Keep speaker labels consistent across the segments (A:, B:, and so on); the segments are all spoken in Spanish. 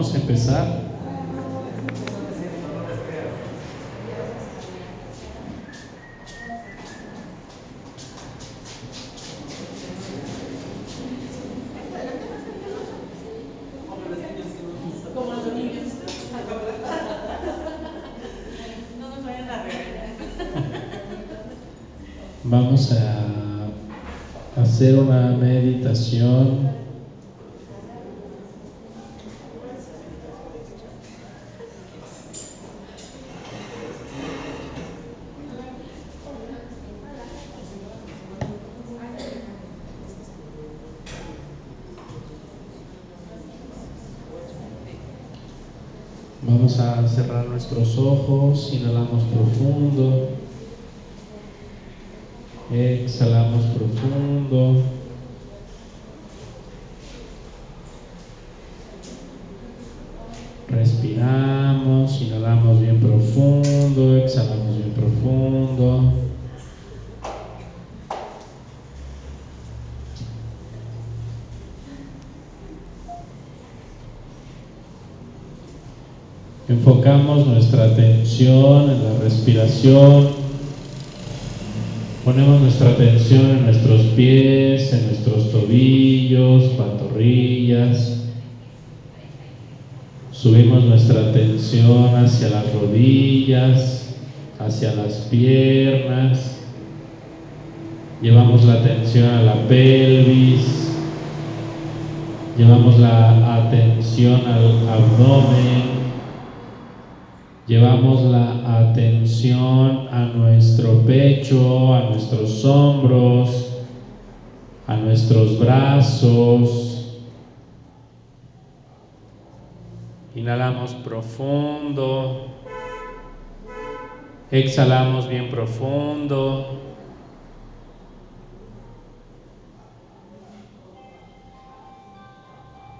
A: vamos a empezar. Vamos a hacer una meditación Vamos a cerrar nuestros ojos, inhalamos profundo, exhalamos profundo. Enfocamos nuestra atención en la respiración. Ponemos nuestra atención en nuestros pies, en nuestros tobillos, pantorrillas. Subimos nuestra atención hacia las rodillas, hacia las piernas. Llevamos la atención a la pelvis. Llevamos la atención al abdomen. Llevamos la atención a nuestro pecho, a nuestros hombros, a nuestros brazos. Inhalamos profundo. Exhalamos bien profundo.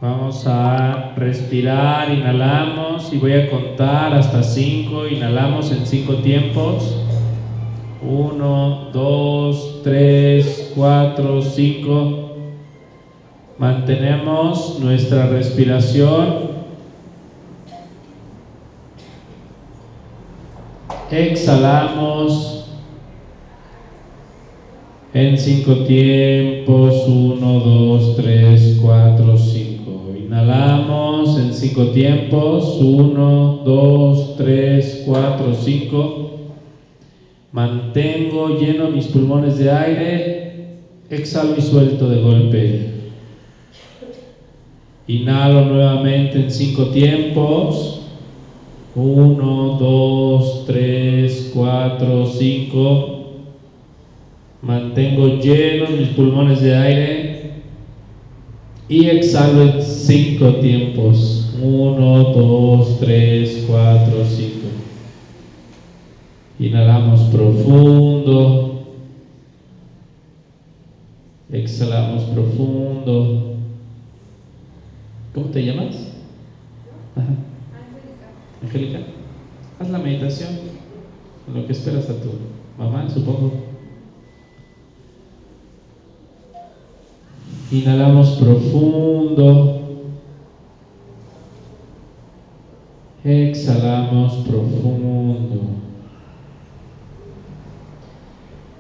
A: Vamos a respirar, inhalamos y voy a contar hasta cinco. Inhalamos en cinco tiempos. Uno, dos, tres, cuatro, cinco. Mantenemos nuestra respiración. Exhalamos en cinco tiempos. Uno, dos, tres, cuatro, cinco. Inhalamos en cinco tiempos. Uno, dos, tres, cuatro, cinco. Mantengo lleno mis pulmones de aire. Exhalo y suelto de golpe. Inhalo nuevamente en cinco tiempos. Uno, dos, tres, cuatro, cinco. Mantengo llenos mis pulmones de aire y exhalo cinco tiempos. 1, 2, 3, 4, 5. Inhalamos profundo. Exhalamos profundo. ¿Cómo te llamas? Ajá. Angélica. Haz la meditación lo que esperas a tu mamá, supongo. Inhalamos profundo. Exhalamos profundo.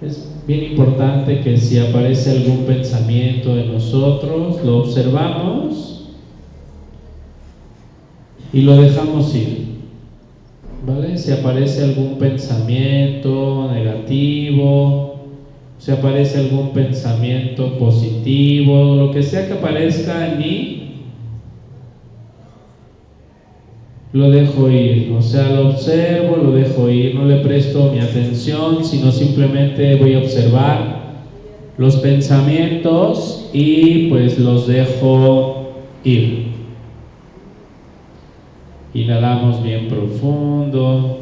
A: Es bien importante que si aparece algún pensamiento en nosotros, lo observamos y lo dejamos ir. ¿Vale? Si aparece algún pensamiento negativo, si aparece algún pensamiento positivo, lo que sea que aparezca en mí, lo dejo ir, o sea, lo observo, lo dejo ir, no le presto mi atención, sino simplemente voy a observar los pensamientos y pues los dejo ir. Inhalamos bien profundo,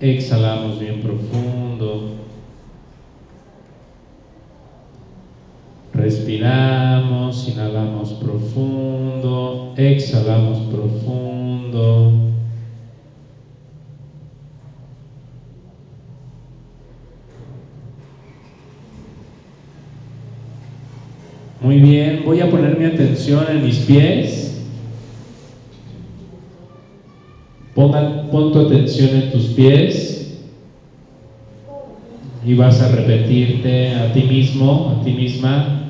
A: exhalamos bien profundo. Respiramos, inhalamos profundo, exhalamos profundo. Muy bien, voy a poner mi atención en mis pies. Pon tu atención en tus pies y vas a repetirte a ti mismo, a ti misma,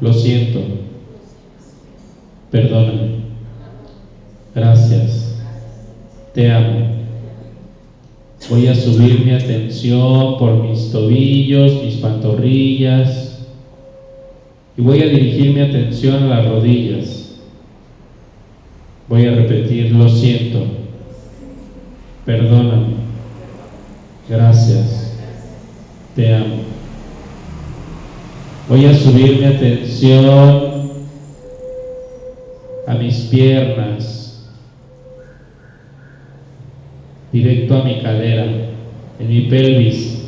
A: lo siento. Perdóname. Gracias. Te amo. Voy a subir mi atención por mis tobillos, mis pantorrillas. Y voy a dirigir mi atención a las rodillas. Voy a repetir, lo siento. Perdóname. Gracias. Te amo. Voy a subir mi atención a mis piernas, directo a mi cadera, en mi pelvis.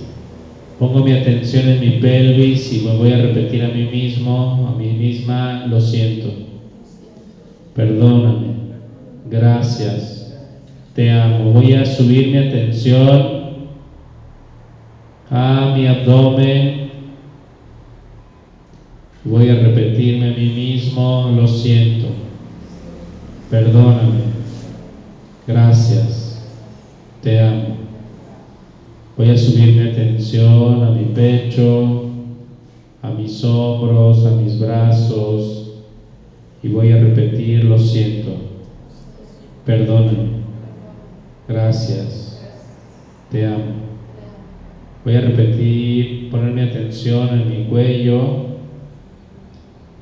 A: Pongo mi atención en mi pelvis y me voy a repetir a mí mismo, a mí misma, lo siento. Perdóname. Gracias. Te amo. Voy a subir mi atención a mi abdomen, Voy a repetirme a mí mismo, lo siento, perdóname, gracias, te amo. Voy a subir mi atención a mi pecho, a mis hombros, a mis brazos y voy a repetir, lo siento, perdóname, gracias, te amo. Voy a repetir, poner mi atención en mi cuello,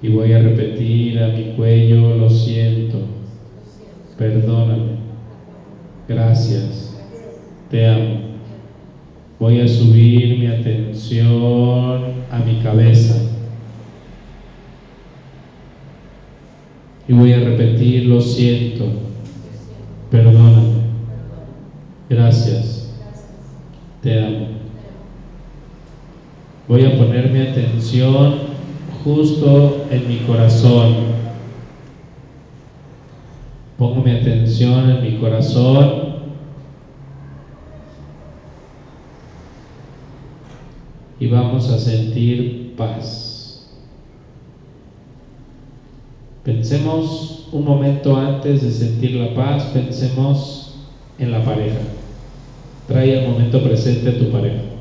A: y voy a repetir a mi cuello, lo siento, perdóname, gracias, te amo. Voy a subir mi atención a mi cabeza. Y voy a repetir, lo siento, perdóname, gracias, te amo. Voy a poner mi atención justo en mi corazón. Pongo mi atención en mi corazón. Y vamos a sentir paz. Pensemos un momento antes de sentir la paz, pensemos en la pareja. Trae el momento presente a tu pareja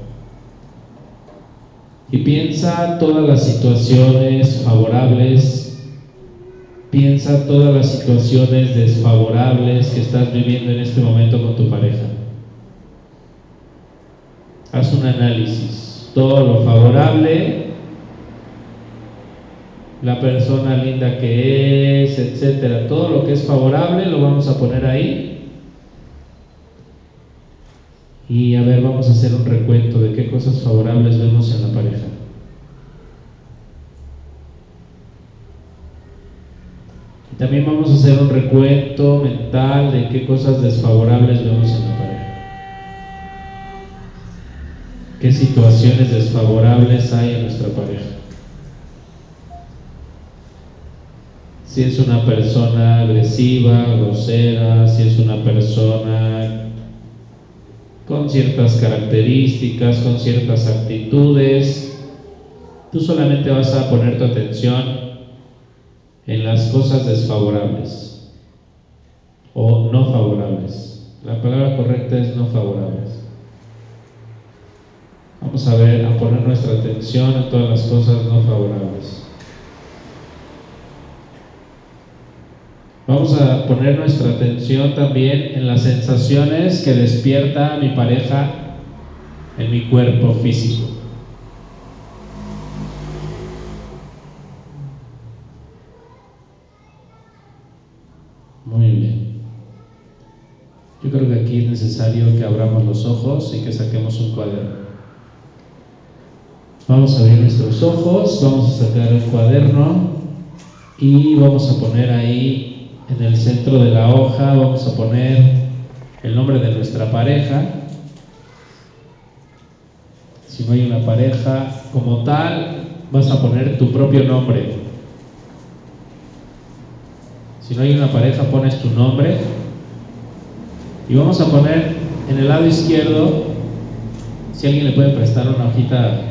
A: y piensa todas las situaciones favorables, piensa todas las situaciones desfavorables que estás viviendo en este momento con tu pareja. Haz un análisis, todo lo favorable, la persona linda que es, etcétera, todo lo que es favorable lo vamos a poner ahí. Y a ver, vamos a hacer un recuento de qué cosas favorables vemos en la pareja. También vamos a hacer un recuento mental de qué cosas desfavorables vemos en la pareja. ¿Qué situaciones desfavorables hay en nuestra pareja? Si es una persona agresiva, grosera, si es una persona con ciertas características, con ciertas actitudes, tú solamente vas a poner tu atención en las cosas desfavorables o no favorables. La palabra correcta es no favorables. Vamos a ver, a poner nuestra atención en todas las cosas no favorables. Vamos a poner nuestra atención también en las sensaciones que despierta mi pareja en mi cuerpo físico. Muy bien. Yo creo que aquí es necesario que abramos los ojos y que saquemos un cuaderno. Vamos a abrir nuestros ojos, vamos a sacar un cuaderno y vamos a poner ahí en el centro de la hoja, vamos a poner el nombre de nuestra pareja. Si no hay una pareja como tal, vas a poner tu propio nombre. Si no hay una pareja, pones tu nombre. Y vamos a poner en el lado izquierdo, si alguien le puede prestar una hojita.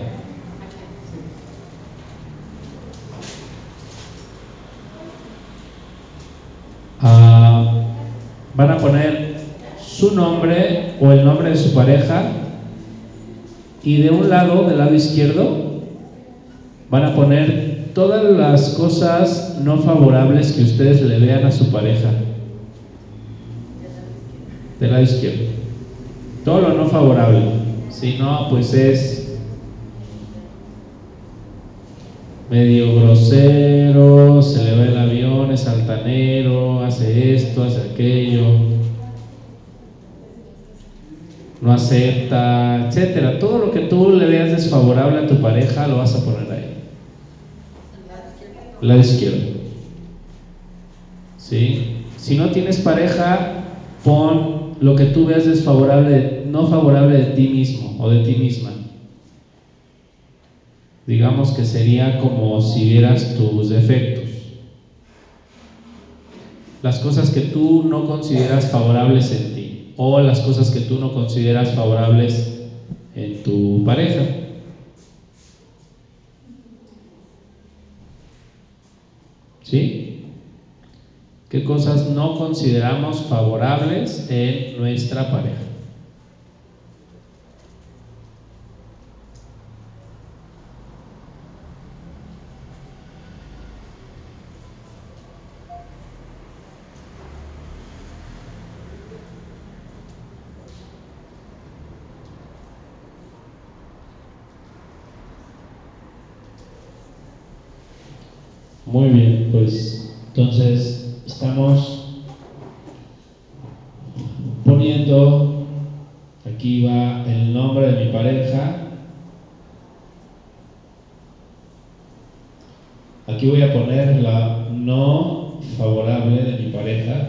A: Ah, van a poner su nombre o el nombre de su pareja y de un lado, del lado izquierdo, van a poner todas las cosas no favorables que ustedes le vean a su pareja. Del lado izquierdo. Todo lo no favorable. Si no, pues es medio grosero, se le va el avión, es altanero, hace esto, hace aquello, no acepta, etcétera. Todo lo que tú le veas desfavorable a tu pareja lo vas a poner ahí lado izquierdo. ¿Sí? Si no tienes pareja, pon lo que tú veas desfavorable, no favorable de ti mismo o de ti misma. Digamos que sería como si vieras tus defectos. Las cosas que tú no consideras favorables en ti o las cosas que tú no consideras favorables en tu pareja. ¿Sí? ¿Qué cosas no consideramos favorables en nuestra pareja? Muy bien, pues entonces estamos poniendo, aquí va el nombre de mi pareja, aquí voy a poner la no favorable de mi pareja,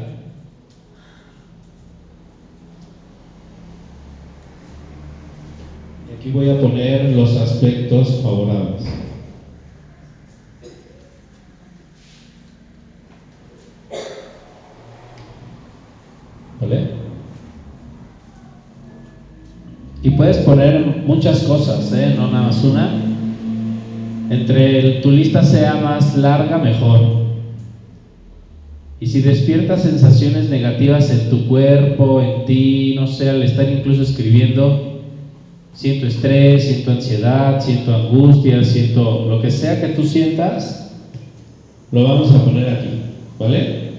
A: y aquí voy a poner los aspectos favorables. Y puedes poner muchas cosas, ¿eh? no nada más una. Entre tu lista sea más larga, mejor. Y si despiertas sensaciones negativas en tu cuerpo, en ti, no sé, al estar incluso escribiendo, siento estrés, siento ansiedad, siento angustia, siento lo que sea que tú sientas, lo vamos a poner aquí, ¿vale?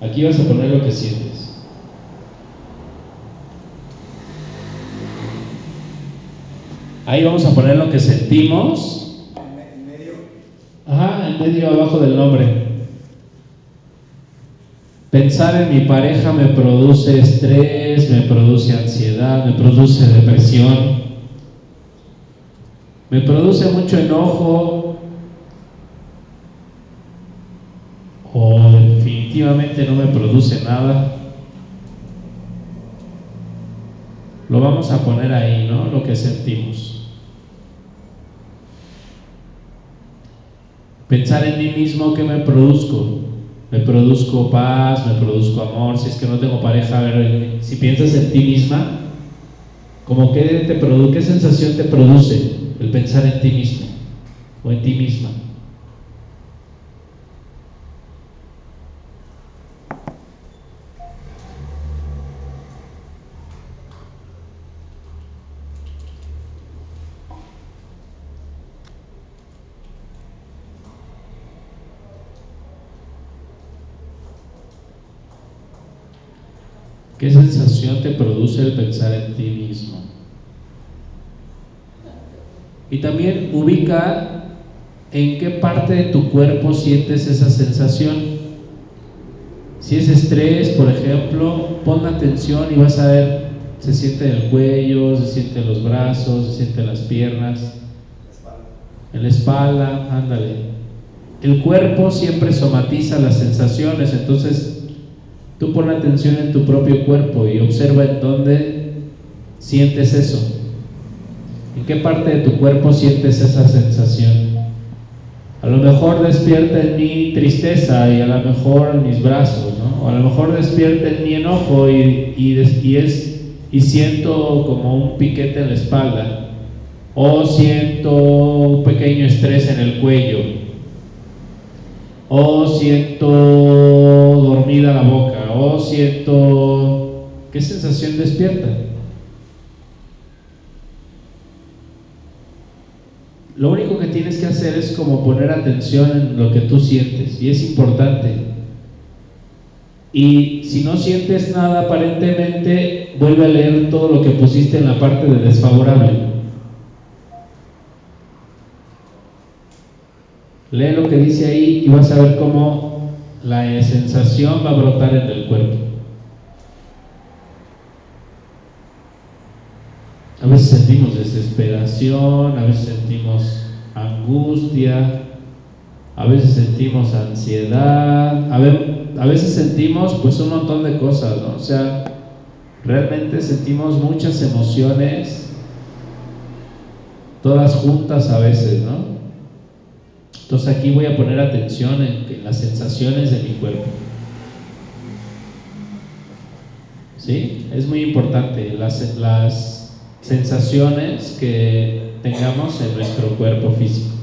A: Aquí vas a poner lo que sientes. Ahí vamos a poner lo que sentimos.
B: ¿En medio?
A: Ajá, en medio abajo del nombre. Pensar en mi pareja me produce estrés, me produce ansiedad, me produce depresión, me produce mucho enojo o definitivamente no me produce nada, lo vamos a poner ahí, ¿no? Lo que sentimos. Pensar en mí mismo que me produzco. Me produzco paz, me produzco amor. Si es que no tengo pareja, a ver, si piensas en ti misma, como que te qué sensación te produce el pensar en ti mismo o en ti misma. ¿Qué sensación te el pensar en ti mismo? Y también ubica en qué parte de tu cuerpo sientes esa sensación. Si es estrés, por ejemplo, pon atención y vas a ver, se siente en el cuello, se siente en los brazos, se siente en las piernas, en la espalda, ándale. El cuerpo siempre somatiza las sensaciones, entonces Tú pon atención en tu propio cuerpo y observa en dónde sientes eso. ¿En qué parte de tu cuerpo sientes esa sensación? A lo mejor despierta en mí tristeza y a lo mejor en mis brazos, ¿no? O a lo mejor despierta en mi enojo y, y, es, y siento como un piquete en la espalda. O siento un pequeño estrés en el cuello. O siento dormida la boca o siento, ¿qué sensación despierta? Lo único que tienes que hacer es como poner atención en lo que tú sientes y es importante. Y si no sientes nada aparentemente, vuelve a leer todo lo que pusiste en la parte de desfavorable. Lee lo que dice ahí y vas a ver cómo la sensación va a brotar en el cuerpo. A veces sentimos desesperación, a veces sentimos angustia, a veces sentimos ansiedad, a, veces sentimos pues un montón de cosas, ¿no? O sea, realmente sentimos muchas emociones, todas juntas a veces, ¿no? Entonces aquí voy a poner atención en, las sensaciones de mi cuerpo. ¿Sí? Es muy importante las, las sensaciones que tengamos en nuestro cuerpo físico.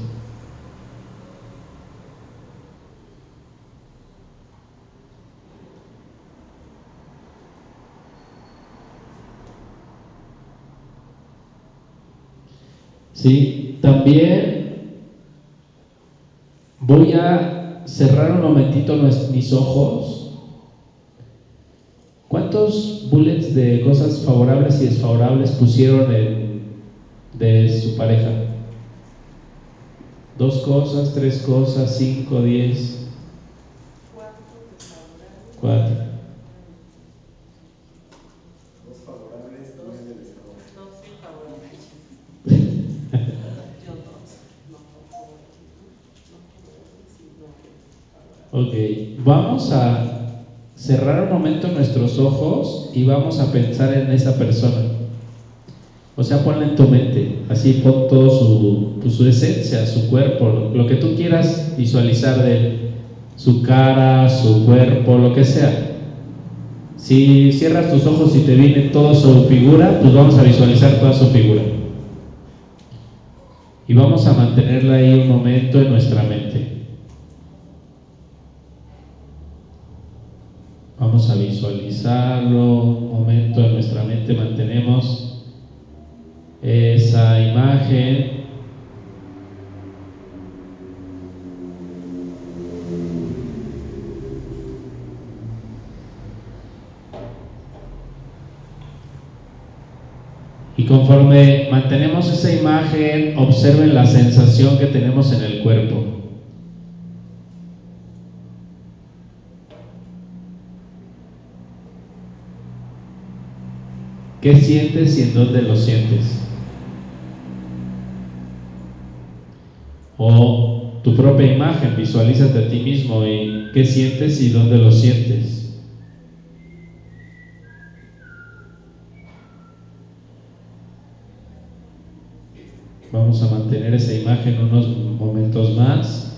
A: ¿Sí? También Voy a cerrar un momentito mis ojos. ¿Cuántos bullets de cosas favorables y desfavorables pusieron de su pareja? Dos cosas, tres cosas, cinco, diez. Cuatro.
B: Dos favorables, nueve desfavorables.
C: Dos desfavorables. Yo dos.
A: Ok, vamos a cerrar un momento nuestros ojos y vamos a pensar en esa persona. O sea, ponle en tu mente, así pon todo su, pues, su esencia, su cuerpo, lo que tú quieras visualizar de él, su cara, su cuerpo, lo que sea. Si cierras tus ojos y te viene toda su figura, pues vamos a visualizar toda su figura. Y vamos a mantenerla ahí un momento en nuestra mente. Vamos a visualizarlo, un momento en nuestra mente mantenemos esa imagen. Y conforme mantenemos esa imagen, observen la sensación que tenemos en el cuerpo. ¿Qué sientes y en dónde lo sientes? O tu propia imagen, visualízate a ti mismo y qué sientes y dónde lo sientes. Vamos a mantener esa imagen unos momentos más.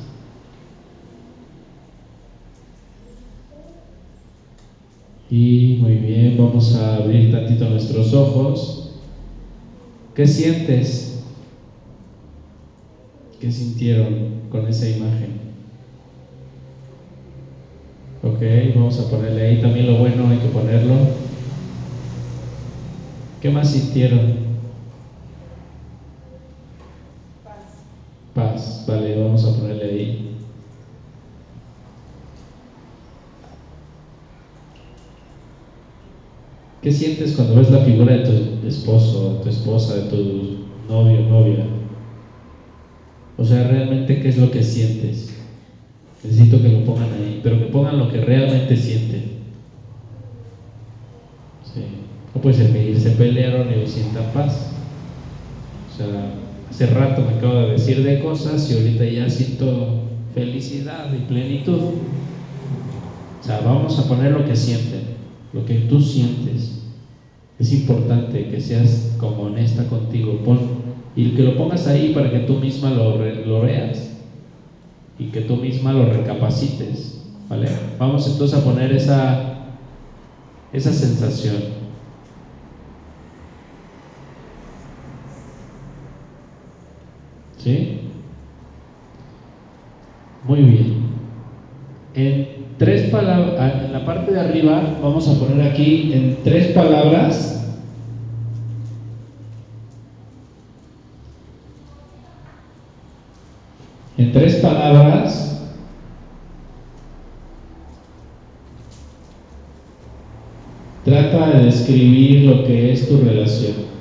A: Y muy bien, vamos a abrir tantito nuestros ojos. ¿Qué sientes? ¿Qué sintieron con esa imagen? Ok, vamos a ponerle ahí también lo bueno, hay que ponerlo. ¿Qué más sintieron?
C: Paz.
A: Paz, vale, vamos a ponerle ahí. ¿Qué sientes cuando ves la figura de tu esposo, de tu esposa, de tu novio, novia? O sea, realmente, ¿qué es lo que sientes? Necesito que lo pongan ahí, pero que pongan lo que realmente sienten. No puede ser que se pelearon y hoy sientan paz. O sea, hace rato me acabo de decir de cosas y ahorita ya siento felicidad y plenitud. O sea, vamos a poner lo que sienten, lo que tú sientes. Es importante que seas como honesta contigo. Y que lo pongas ahí para que tú misma lo, lo veas y que tú misma lo recapacites. ¿Vale? Vamos entonces a poner esa, esa sensación. ¿Sí? Muy bien. En tres palabras, ah, en la parte de arriba, vamos a poner aquí en tres palabras. En tres palabras, trata de describir lo que es tu relación.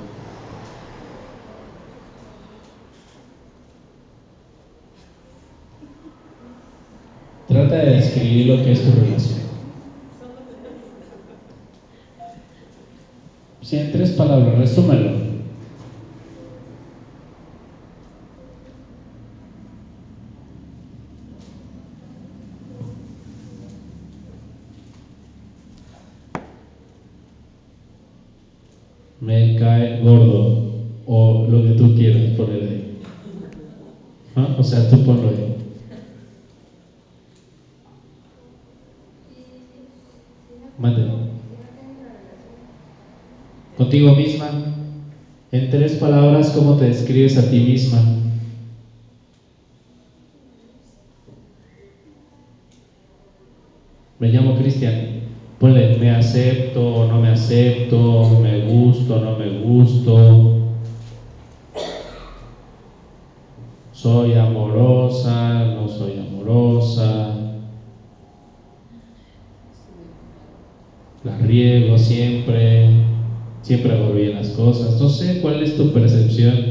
A: Trata de describir lo que es tu relación. Sí, en tres palabras, resúmelo. Me cae gordo o lo que tú quieras poner ahí. ¿Ah? O sea, tú ponlo ahí. Mande. Contigo misma. En tres palabras, ¿cómo te describes a ti misma? Me llamo Cristian. Ponle, me acepto no me acepto, me gusto no me gusto. Soy amorosa, no soy amorosa. La riego siempre, siempre hago bien las cosas. No sé cuál es tu percepción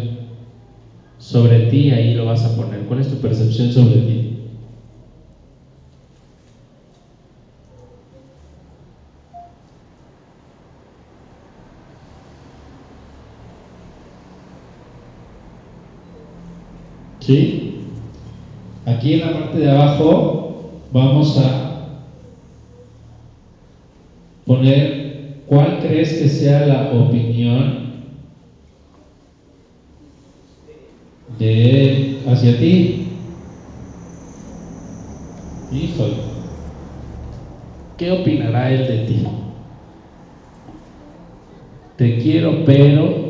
A: sobre ti, ahí lo vas a poner. ¿Cuál es tu percepción sobre ti? ¿Sí? Aquí en la parte de abajo vamos a poner cuál crees que sea la opinión de él hacia ti. Híjole. ¿Qué opinará él de ti? Te quiero, pero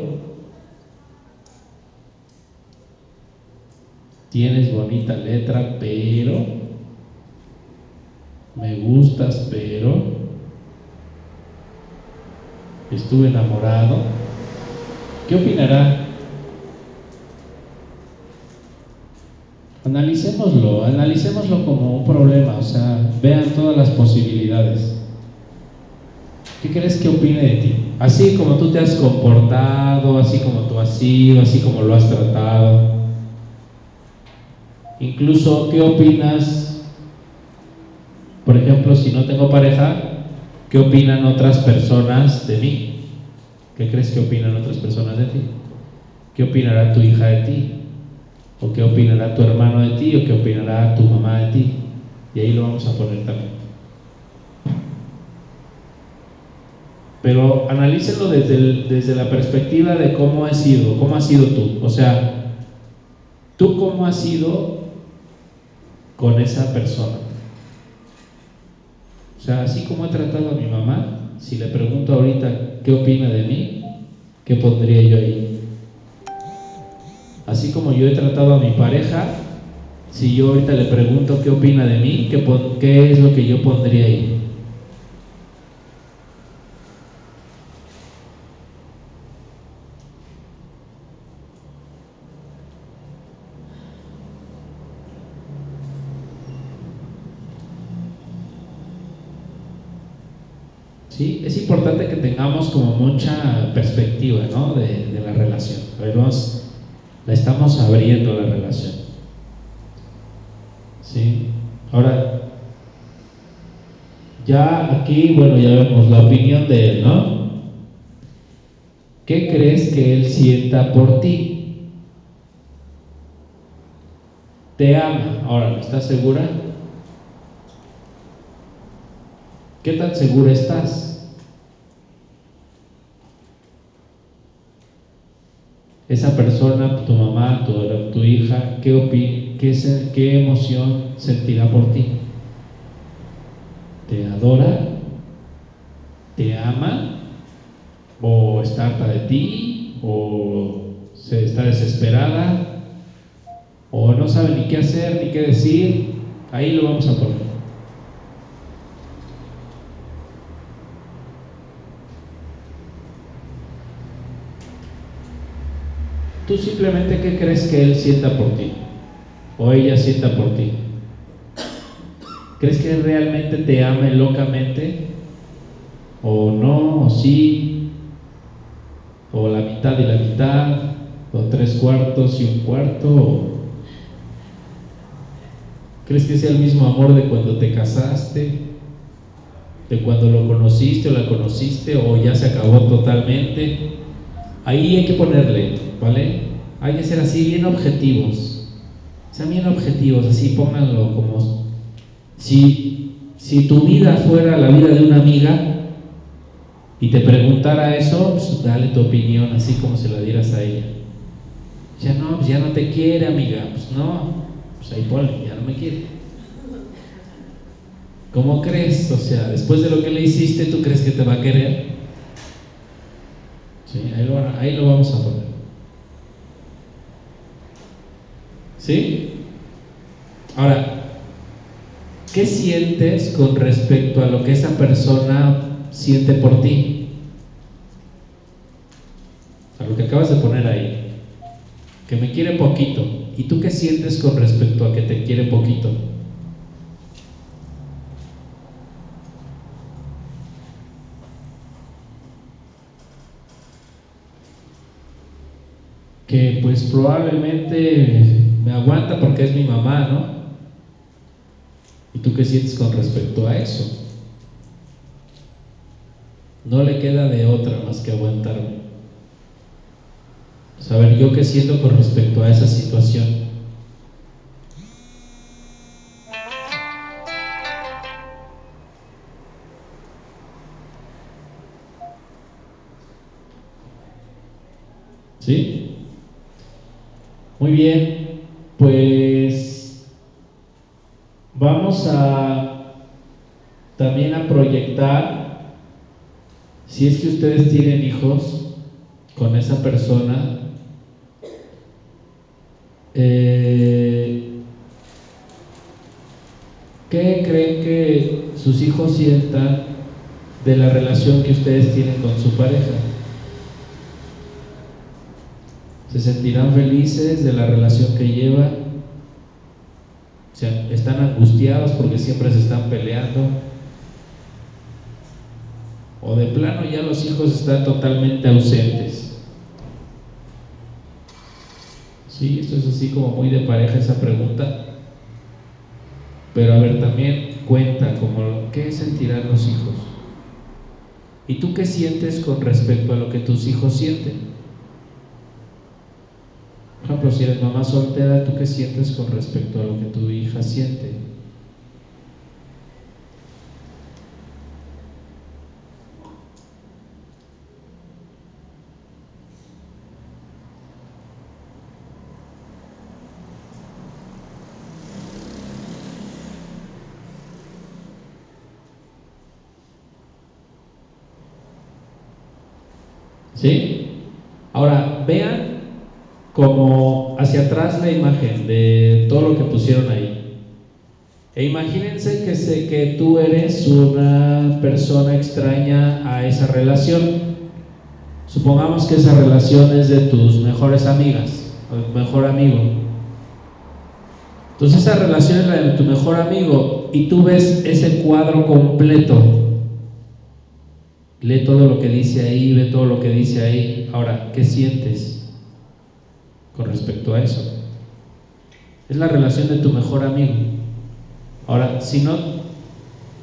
A: tienes bonita letra, pero me gustas, pero estuve enamorado. ¿Qué opinará? Analicémoslo, analicémoslo como un problema, o sea, vean todas las posibilidades. ¿Qué crees que opine de ti? Así como tú te has comportado, así como tú has sido, así como lo has tratado. Incluso, ¿qué opinas? Por ejemplo, si no tengo pareja, ¿qué opinan otras personas de mí? ¿Qué crees que opinan otras personas de ti? ¿Qué opinará tu hija de ti? o qué opinará tu hermano de ti, o qué opinará tu mamá de ti. Y ahí lo vamos a poner también. Pero analícenlo desde, desde la perspectiva de cómo has sido, cómo has sido tú. O sea, tú cómo has sido con esa persona. O sea, así como he tratado a mi mamá, si le pregunto ahorita qué opina de mí, ¿qué pondría yo ahí? Así como yo he tratado a mi pareja, si yo ahorita le pregunto qué opina de mí, ¿qué, qué es lo que yo pondría ahí? ¿Sí? Es importante que tengamos como mucha perspectiva ¿no? de, la relación. A la estamos abriendo la relación. ¿Sí? Ahora, ya aquí, bueno, ya vemos la opinión de él, ¿no? ¿Qué crees que él sienta por ti? Te ama. Ahora, ¿estás segura? ¿Qué tan segura estás? Esa persona, tu mamá, tu, tu hija, ¿qué, qué, ¿qué emoción sentirá por ti? ¿Te adora? ¿Te ama? ¿O está harta de ti? ¿O se está desesperada? ¿O no sabe ni qué hacer ni qué decir? Ahí lo vamos a poner. ¿Tú simplemente qué crees que él sienta por ti? ¿O ella sienta por ti? ¿Crees que realmente te ame locamente? ¿O no? ¿O sí? ¿O la mitad y la mitad? ¿O tres cuartos y un cuarto? ¿Crees que sea el mismo amor de cuando te casaste? ¿De cuando lo conociste o la conociste? ¿O ya se acabó totalmente? Ahí hay que ponerle, ¿vale? Hay que ser así bien objetivos. Sean bien objetivos, así pónganlo como si, si tu vida fuera la vida de una amiga y te preguntara eso, pues dale tu opinión así como se la dieras a ella. Ya no, pues ya no te quiere, amiga. Pues no, pues ahí ponle, ya no me quiere. ¿Cómo crees? O sea, después de lo que le hiciste, ¿tú crees que te va a querer? ¿Sí? Ahí, lo, ahí lo vamos a poner. ¿Sí? Ahora, ¿qué sientes con respecto a lo que esa persona siente por ti? A lo que acabas de poner ahí. Que me quiere poquito. ¿Y tú qué sientes con respecto a que te quiere poquito? Que pues probablemente me aguanta porque es mi mamá, ¿no? ¿Y tú qué sientes con respecto a eso? No le queda de otra más que aguantarme. Saber yo qué siento con respecto a esa situación. Muy bien, pues vamos a también a proyectar, si es que ustedes tienen hijos con esa persona, eh, ¿qué creen que sus hijos sientan de la relación que ustedes tienen con su pareja? Se sentirán felices de la relación que llevan, están angustiados porque siempre se están peleando, o de plano ya los hijos están totalmente ausentes. Sí, esto es así como muy de pareja esa pregunta. Pero a ver, también cuenta como qué sentirán los hijos. ¿Y tú qué sientes con respecto a lo que tus hijos sienten? Por ejemplo, si eres mamá soltera, ¿tú qué sientes con respecto a lo que tu hija siente? ¿Sí? Ahora, vean como hacia atrás la imagen de todo lo que pusieron ahí. E imagínense que, sé que tú eres una persona extraña a esa relación. Supongamos que esa relación es de tus mejores amigas, o tu mejor amigo. Entonces esa relación es la de tu mejor amigo y tú ves ese cuadro completo Lee todo lo que dice ahí, ve todo lo que dice ahí. Ahora, ¿qué sientes con respecto a eso? Es la relación de tu mejor amigo. Ahora, si no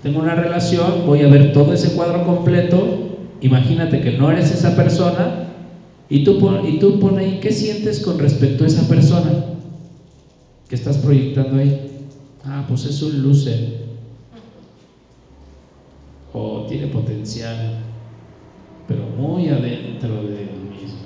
A: tengo una relación, voy a ver todo ese cuadro completo. Imagínate que no eres esa persona y tú, pon, y tú pon ahí qué sientes con respecto a esa persona que estás proyectando ahí. Ah, pues es un luce o tiene potencial, pero muy adentro de él mismo.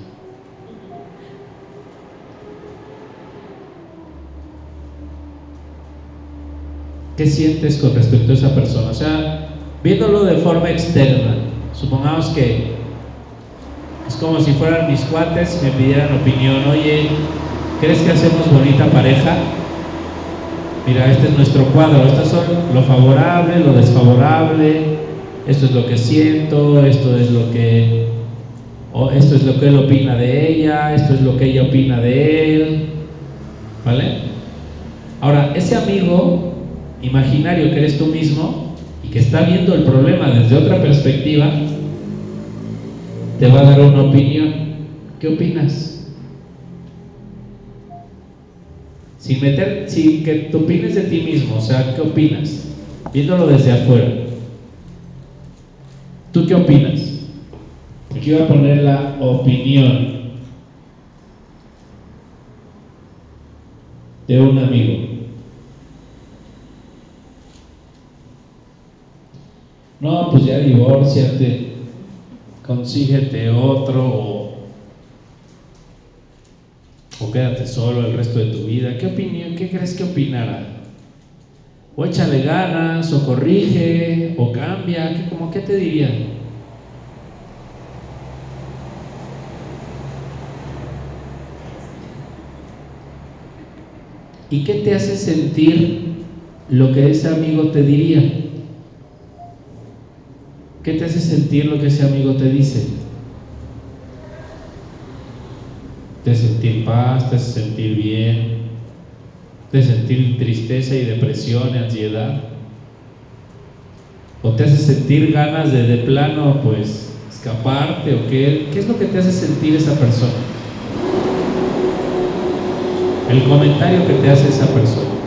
A: ¿Qué sientes con respecto a esa persona? O sea, viéndolo de forma externa, supongamos que es como si fueran mis cuates y me pidieran opinión, oye, ¿crees que hacemos bonita pareja? Mira, este es nuestro cuadro, estos son lo favorable, lo desfavorable, esto es lo que siento, esto es lo que, o esto es lo que él opina de ella, esto es lo que ella opina de él, ¿vale? Ahora, ese amigo imaginario que eres tú mismo y que está viendo el problema desde otra perspectiva, te va a dar una opinión. ¿Qué opinas? Sin meter, sin que tú opines de ti mismo, o sea, ¿qué opinas? Viéndolo desde afuera. ¿Tú qué opinas? Aquí voy a poner la opinión de un amigo. No, pues ya divórciate, consíguete otro o, o quédate solo el resto de tu vida. ¿Qué opinión, qué crees que opinará? O échale ganas, o corrige, o cambia, ¿qué, como qué te diría? ¿Y qué te hace sentir lo que ese amigo te diría? ¿Qué te hace sentir lo que ese amigo te dice? Te hace sentir paz, te hace sentir bien, te hace sentir tristeza y depresión y ansiedad. ¿O te hace sentir ganas de de plano, pues, escaparte? ¿O qué? ¿Qué es lo que te hace sentir esa persona? El comentario que te hace esa persona.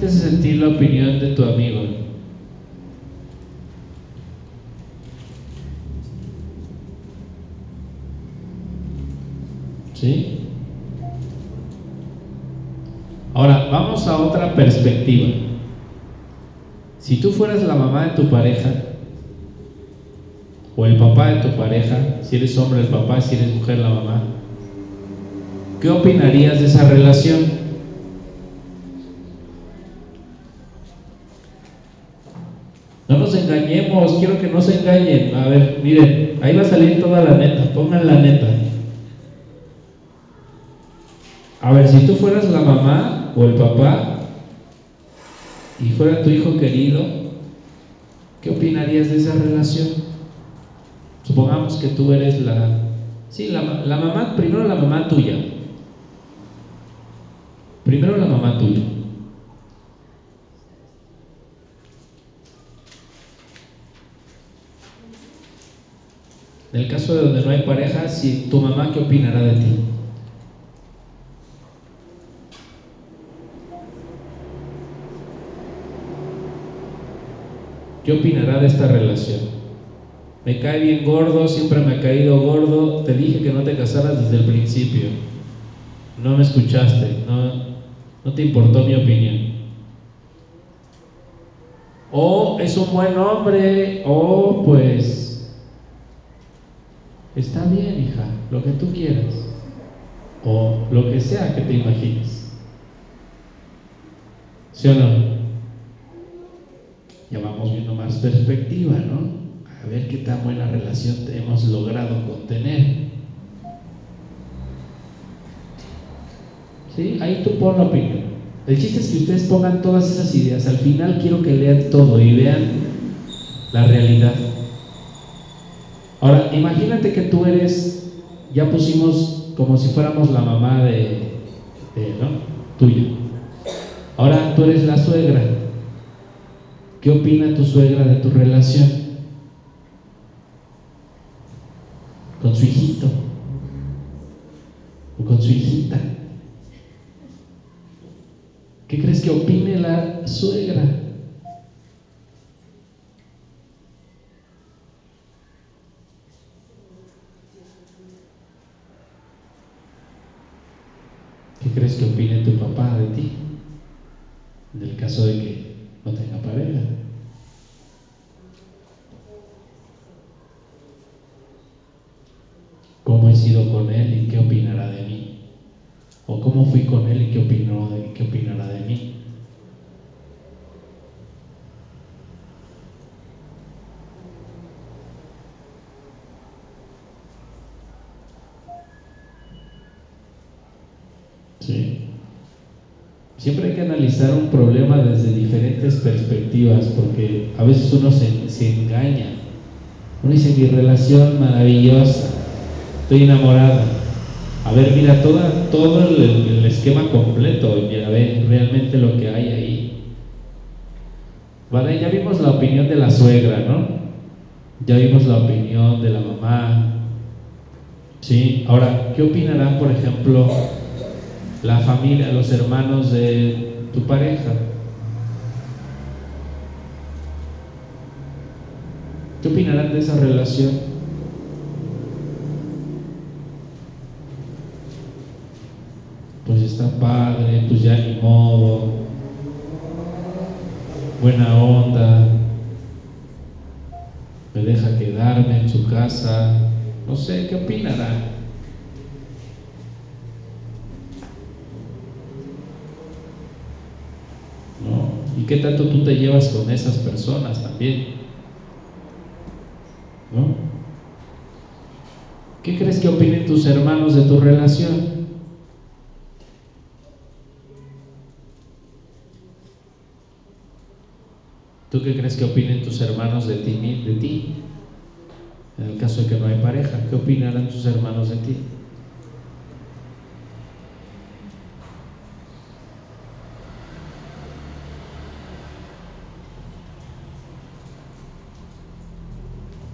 A: Te sentir la opinión de tu amigo? ¿Sí? Ahora, vamos a otra perspectiva. Si tú fueras la mamá de tu pareja, o el papá de tu pareja, si eres hombre el papá, si eres mujer la mamá, ¿qué opinarías de esa relación? Engañemos, quiero que no se engañen. A ver, miren, ahí va a salir toda la neta, pongan la neta. A ver, si tú fueras la mamá o el papá y fuera tu hijo querido, ¿qué opinarías de esa relación? Supongamos que tú eres la... Sí, la, la mamá, primero la mamá tuya. Primero la mamá tuya. En el caso de donde no hay pareja, si tu mamá, ¿qué opinará de ti? ¿Qué opinará de esta relación? Me cae bien gordo, siempre me ha caído gordo. Te dije que no te casaras desde el principio. No me escuchaste, no, no te importó mi opinión. O es un buen hombre, o pues está bien, hija, lo que tú quieras. O lo que sea que te imagines. ¿Sí o no? Ya vamos viendo más perspectiva, ¿no? A ver qué tan buena relación hemos logrado contener. ¿Sí? Ahí tú pon la opinión. El chiste es que ustedes pongan todas esas ideas. Al final quiero que lean todo y vean la realidad. Ahora, imagínate que tú eres, ya pusimos como si fuéramos la mamá de. Tuya. Ahora tú eres la suegra. ¿Qué opina tu suegra de tu relación? Con su hijito o con su hijita. ¿Qué crees que opine la suegra? ¿Qué crees que opine tu papá de ti? En el caso de que no tenga pareja. ¿Cómo he sido con él y qué opinará de mí? ¿O cómo fui con él y qué, opinó, qué opinará de mí? Sí. Siempre hay que analizar un problema desde diferentes perspectivas, porque a veces uno se, se engaña. Uno dice, mi relación maravillosa, estoy enamorado. A ver, mira toda, todo el, el esquema completo y mira, ve realmente lo que hay ahí. Vale, ya vimos la opinión de la suegra, ¿no? Ya vimos la opinión de la mamá. Sí, ahora, ¿qué opinarán, por ejemplo, la familia, los hermanos de tu pareja? ¿Qué opinarán de esa relación? Pues está padre, pues ya ni modo. Buena onda. Me deja quedarme en su casa. No sé, ¿qué opinarán? ¿No? ¿Y qué tanto tú te llevas con esas personas también? ¿No? ¿Qué crees que opinen tus hermanos de tu relación? ¿Tú qué crees que opinen tus hermanos de ti, de ti? En el caso de que no hay pareja, ¿qué opinarán tus hermanos de ti?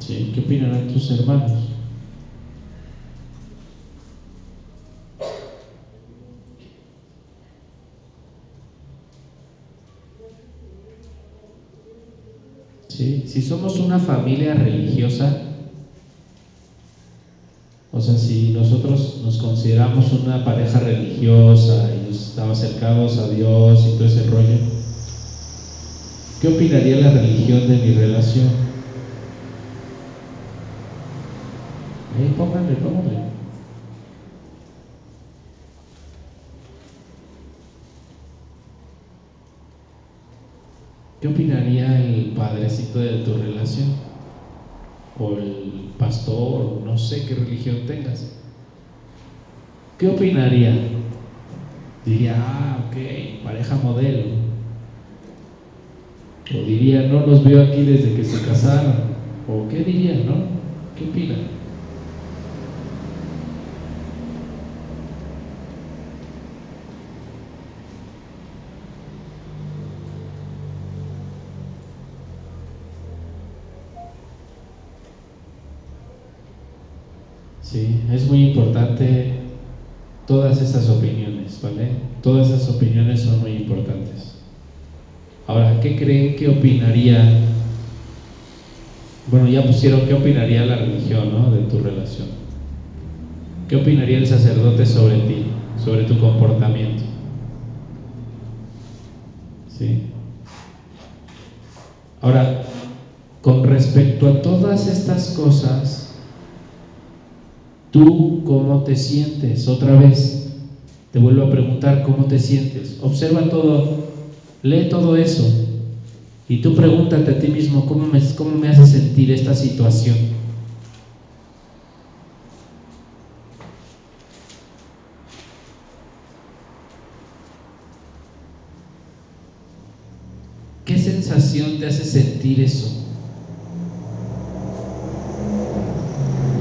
A: ¿Sí? ¿Qué opinarán tus hermanos? ¿Sí? Si somos una familia religiosa, o sea, si nosotros nos consideramos una pareja religiosa y nos estamos acercados a Dios y todo ese rollo, ¿qué opinaría la religión de mi relación? Ahí pónganle. ¿Qué opinaría el padrecito de tu relación? O el pastor, no sé qué religión tengas. ¿Qué opinaría? Diría, ah, ok, pareja modelo. O diría, no los veo aquí desde que se casaron. O qué diría, ¿no? ¿Qué opina? Sí, es muy importante todas esas opiniones, ¿vale? Todas esas opiniones son muy importantes. Ahora, ¿qué creen que opinaría Bueno, ya pusieron qué opinaría la religión, ¿no? De tu relación. ¿Qué opinaría el sacerdote sobre ti, sobre tu comportamiento? ¿Sí? Ahora, con respecto a todas estas cosas, ¿tú cómo te sientes? Otra vez, te vuelvo a preguntar cómo te sientes. Observa todo, lee todo eso y tú pregúntate a ti mismo cómo me, cómo me hace sentir esta situación. ¿Qué sensación te hace sentir eso?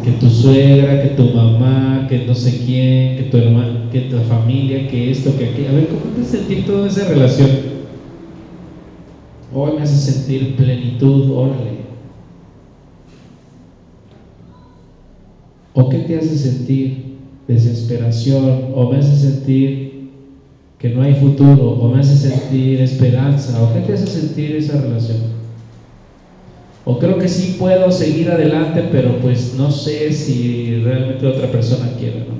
A: Que tu suegra, que tu mamá, que no sé quién, que tu hermano, que tu familia, que esto, que aquello. A ver, ¿cómo te sentir toda esa relación? Hoy me hace sentir plenitud, órale. ¿O qué te hace sentir? Desesperación, o me hace sentir que no hay futuro o me hace sentir esperanza o qué te hace sentir esa relación. O creo que sí puedo seguir adelante, pero pues no sé si realmente otra persona quiere, ¿no?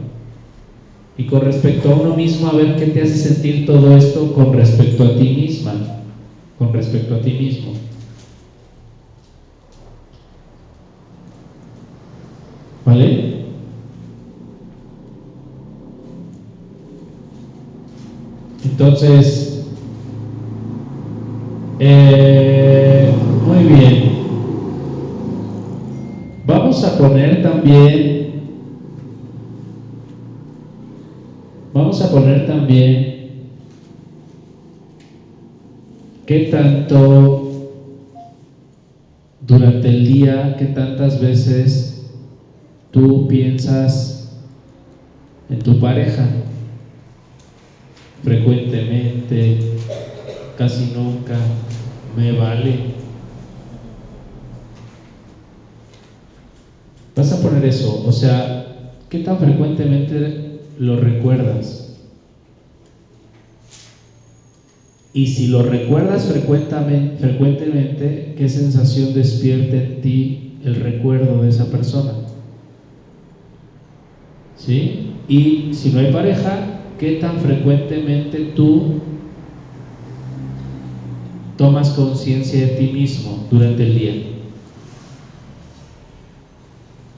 A: Y con respecto a uno mismo, a ver qué te hace sentir todo esto con respecto a ti misma, con respecto a ti mismo. ¿Vale? Entonces, eh, muy bien. Vamos a poner también, vamos a poner también qué tanto durante el día, qué tantas veces tú piensas en tu pareja frecuentemente, casi nunca, me vale. Vas a poner eso, o sea, ¿qué tan frecuentemente lo recuerdas? Y si lo recuerdas frecuentemente, ¿qué sensación despierta en ti el recuerdo de esa persona? ¿Sí? Y si no hay pareja, ¿qué tan frecuentemente tú tomas conciencia de ti mismo durante el día?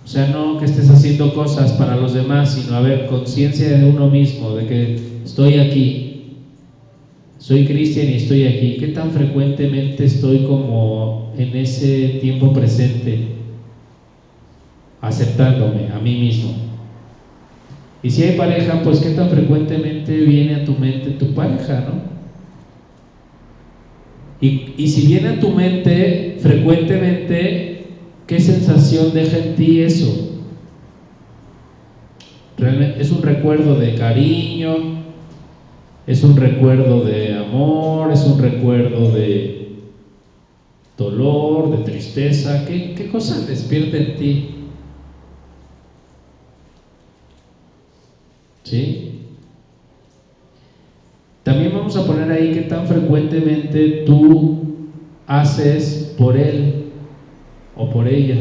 A: O sea, no que estés haciendo cosas para los demás, sino haber conciencia de uno mismo, de que estoy aquí, soy cristiano y estoy aquí. ¿Qué tan frecuentemente estoy como en ese tiempo presente, aceptándome a mí mismo? Y si hay pareja, pues qué tan frecuentemente viene a tu mente tu pareja, ¿no? Y, y si viene a tu mente frecuentemente, ¿qué sensación deja en ti eso? Realmente es un recuerdo de cariño, es un recuerdo de amor, es un recuerdo de dolor, de tristeza. ¿Qué, qué cosa despierta en ti? ¿Sí? También vamos a poner ahí qué tan frecuentemente tú haces por él o por ella.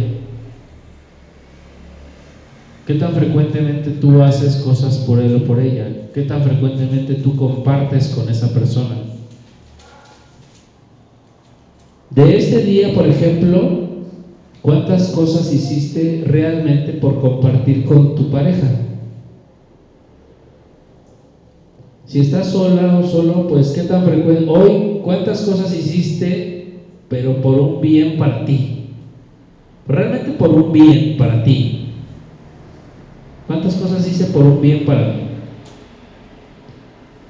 A: ¿Qué tan frecuentemente tú haces cosas por él o por ella? ¿Qué tan frecuentemente tú compartes con esa persona? De este día, por ejemplo, ¿cuántas cosas hiciste realmente por compartir con tu pareja? Si estás sola o solo, pues qué tan frecuente. Hoy, ¿cuántas cosas hiciste, pero por un bien para ti? Realmente por un bien para ti. ¿Cuántas cosas hice por un bien para mí?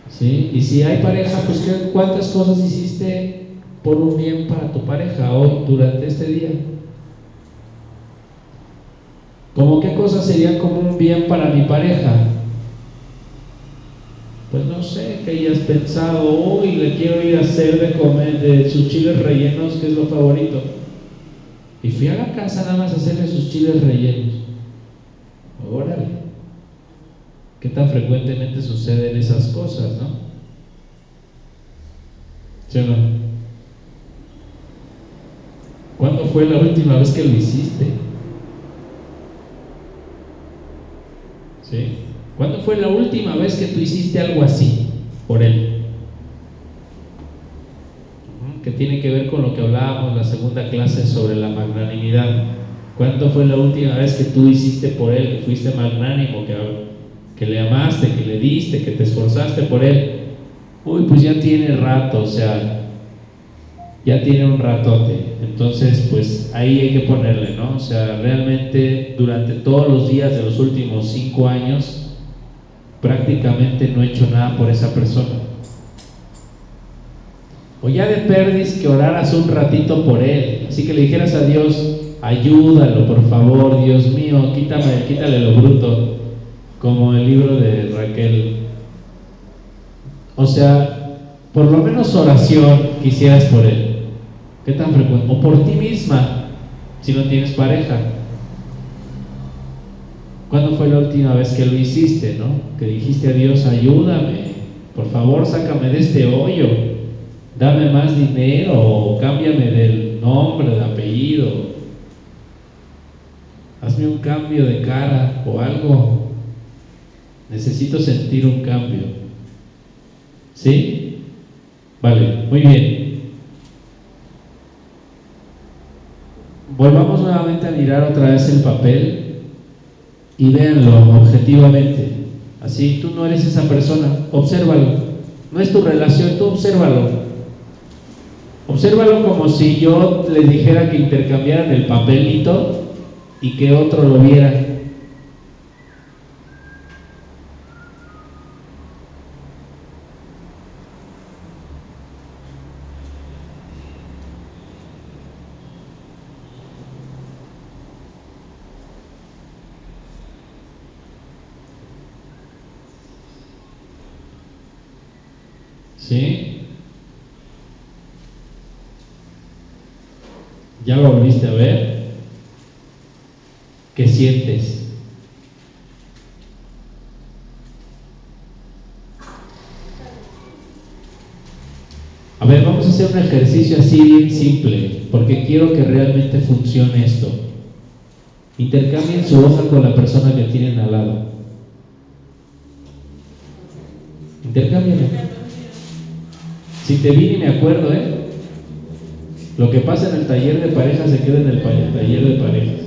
A: ¿Sí? Y si hay pareja, pues ¿qué, ¿cuántas cosas hiciste por un bien para tu pareja hoy, durante este día? ¿Cómo qué cosas serían como un bien para mi pareja? Pues no sé, que hayas pensado, hoy le quiero ir a hacer de comer de sus chiles rellenos, que es lo favorito. Y fui a la casa nada más a hacerle sus chiles rellenos. Órale. ¿Qué tan frecuentemente suceden esas cosas, no? ¿Sí no? ¿Cuándo fue fue la última vez que lo hiciste? ¿Sí? ¿Cuándo fue la última vez que tú hiciste algo así por Él? Que tiene que ver con lo que hablábamos la segunda clase sobre la magnanimidad. ¿Cuándo fue la última vez que tú hiciste por Él, que fuiste magnánimo, que, que le amaste, que le diste, que te esforzaste por Él? Uy, pues ya tiene rato, o sea, ya tiene un ratote. Entonces, pues ahí hay que ponerle, ¿no? O sea, realmente durante todos los días de los últimos cinco años, prácticamente no he hecho nada por esa persona. O ya de perdis que oraras un ratito por él. Así que le dijeras a Dios, ayúdalo, por favor, Dios mío, quítame, quítale lo bruto. Como el libro de Raquel. O sea, por lo menos oración quisieras por él. ¿Qué tan frecuente? O por ti misma, si no tienes pareja. ¿Cuándo fue la última vez que lo hiciste, no? Que dijiste a Dios, ayúdame, por favor, sácame de este hoyo, dame más dinero, o cámbiame del nombre, de apellido, hazme un cambio de cara o algo. Necesito sentir un cambio. ¿Sí? Vale, muy bien. Volvamos nuevamente a mirar otra vez el papel y véanlo objetivamente. Así, tú no eres esa persona, obsérvalo. No es tu relación, tú obsérvalo. Obsérvalo como si yo les dijera que intercambiaran el papelito y que otro lo viera. ¿Sí? ¿Ya lo volviste a ver? ¿Qué sientes? A ver, vamos a hacer un ejercicio así bien simple, porque quiero que realmente funcione esto. Intercambien su hoja con la persona que tienen al lado. Intercambienla. Si te vi ni me acuerdo, ¿eh? Lo que pasa en el taller de pareja se queda en el taller de parejas.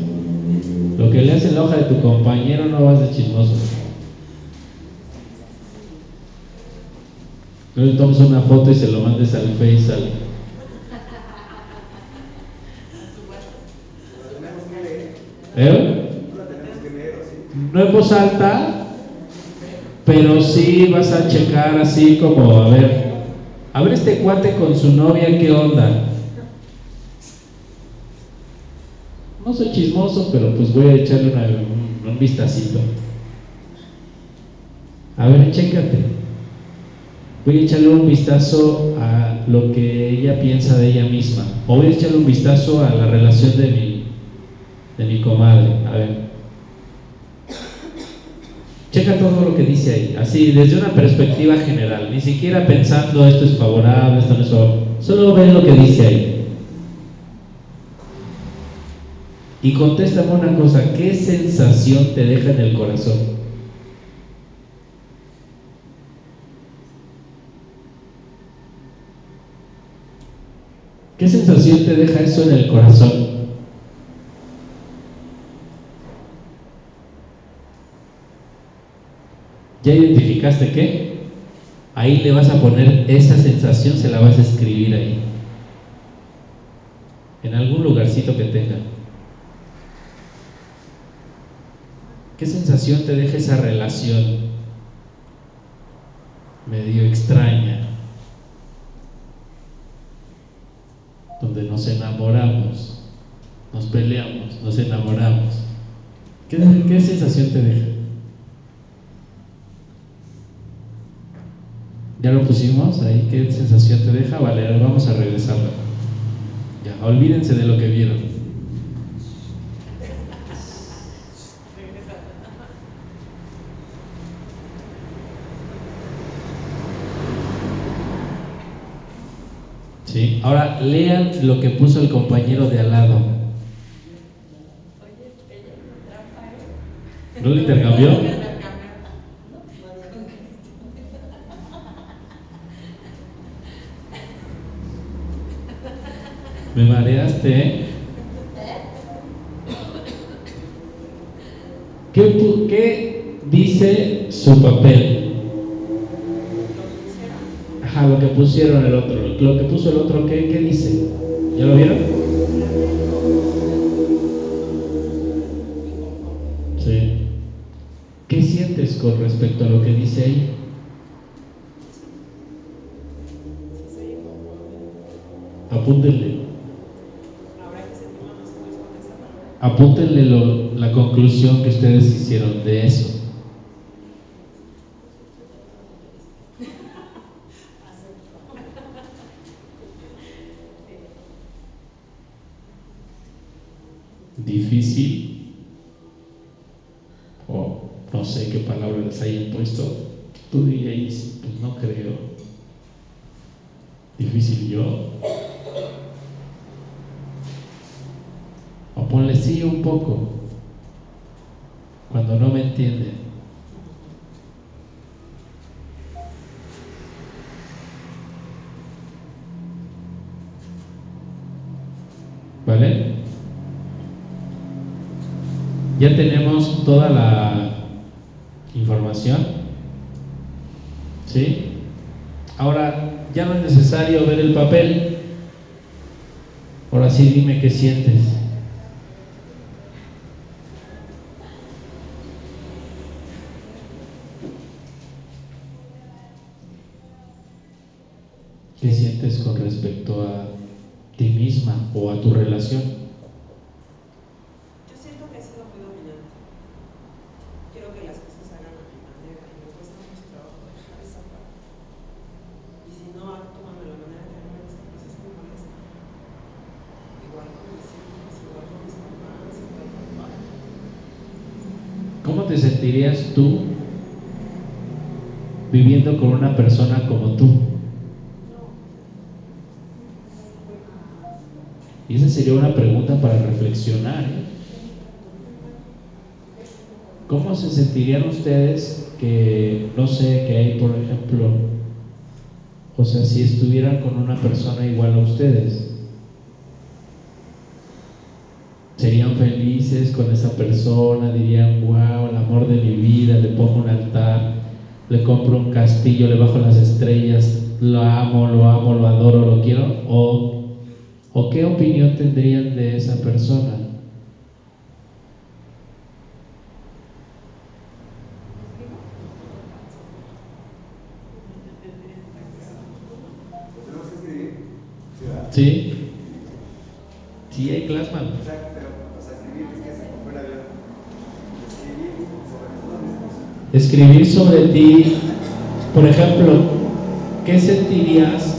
A: Lo que leas en la hoja de tu compañero no vas de chismoso. No le tomes una foto y se lo mandes al Face al... ¿Eh? No en voz alta, pero sí vas a checar así como, a ver, a ver este cuate con su novia, ¿qué onda? No soy chismoso, pero pues voy a echarle un, un vistacito. A ver, chécate. Voy a echarle un vistazo a lo que ella piensa de ella misma. O voy a echarle un vistazo a la relación de mi, de mi comadre. A ver. Checa todo lo que dice ahí, así, desde una perspectiva general, ni siquiera pensando esto es favorable, esto no es favorable, solo ve lo que dice ahí. Y contéstame una cosa, ¿qué sensación te deja en el corazón? ¿Qué sensación te deja eso en el corazón? ¿Ya identificaste qué? Ahí le vas a poner esa sensación, se la vas a escribir ahí. En algún lugarcito que tenga. ¿Qué sensación te deja esa relación? Medio extraña. Donde nos enamoramos, nos peleamos, nos enamoramos. ¿Qué, sensación te deja? ¿Ya lo pusimos ahí? ¿Qué sensación te deja? Vale, vamos a regresarla. Ya, olvídense de lo que vieron. ¿Sí? Ahora lean lo que puso el compañero de al lado. ¿No le intercambió? Me mareaste, ¿eh? ¿Qué, ¿Qué dice su papel? Ajá, lo que pusieron el otro. Lo que puso el otro, ¿qué, qué dice? ¿Ya lo vieron? Sí. ¿Qué sientes con respecto a lo que dice ahí? Apúntenle. Apúntenle la conclusión que ustedes hicieron de eso. Difícil. O no sé qué palabra les hayan puesto. Tú dirías, pues no creo. Difícil yo. O ponle sí un poco. No me entienden. ¿Vale? Ya tenemos toda la información. ¿Sí? Ahora, ya no es necesario ver el papel. Ahora sí dime qué sientes. ¿Qué sientes con respecto a ti misma o a tu relación?
C: Yo siento que he sido muy dominante. Quiero que las cosas se hagan a mi manera y me cuesta mucho trabajo dejar esa parte. Y si no actúan de la manera que a mí me gusta, pues eso me molesta. Igual con mis hijos, igual con mis papás, igual con todo.
A: ¿Cómo te sentirías tú viviendo con una persona como tú? Y esa sería una pregunta para reflexionar. ¿eh? ¿Cómo se sentirían ustedes que, no sé, que hay, por ejemplo, o sea, si estuvieran con una persona igual a ustedes? ¿Serían felices con esa persona? ¿Dirían, wow, el amor de mi vida, le pongo un altar, le compro un castillo, le bajo las estrellas, lo amo, lo amo, lo adoro, lo quiero? ¿O, o qué opinión tendrían de esa persona?
B: Sí.
A: ¿Sí? Hay.
B: Escribir sobre
A: ti, por ejemplo, ¿qué sentirías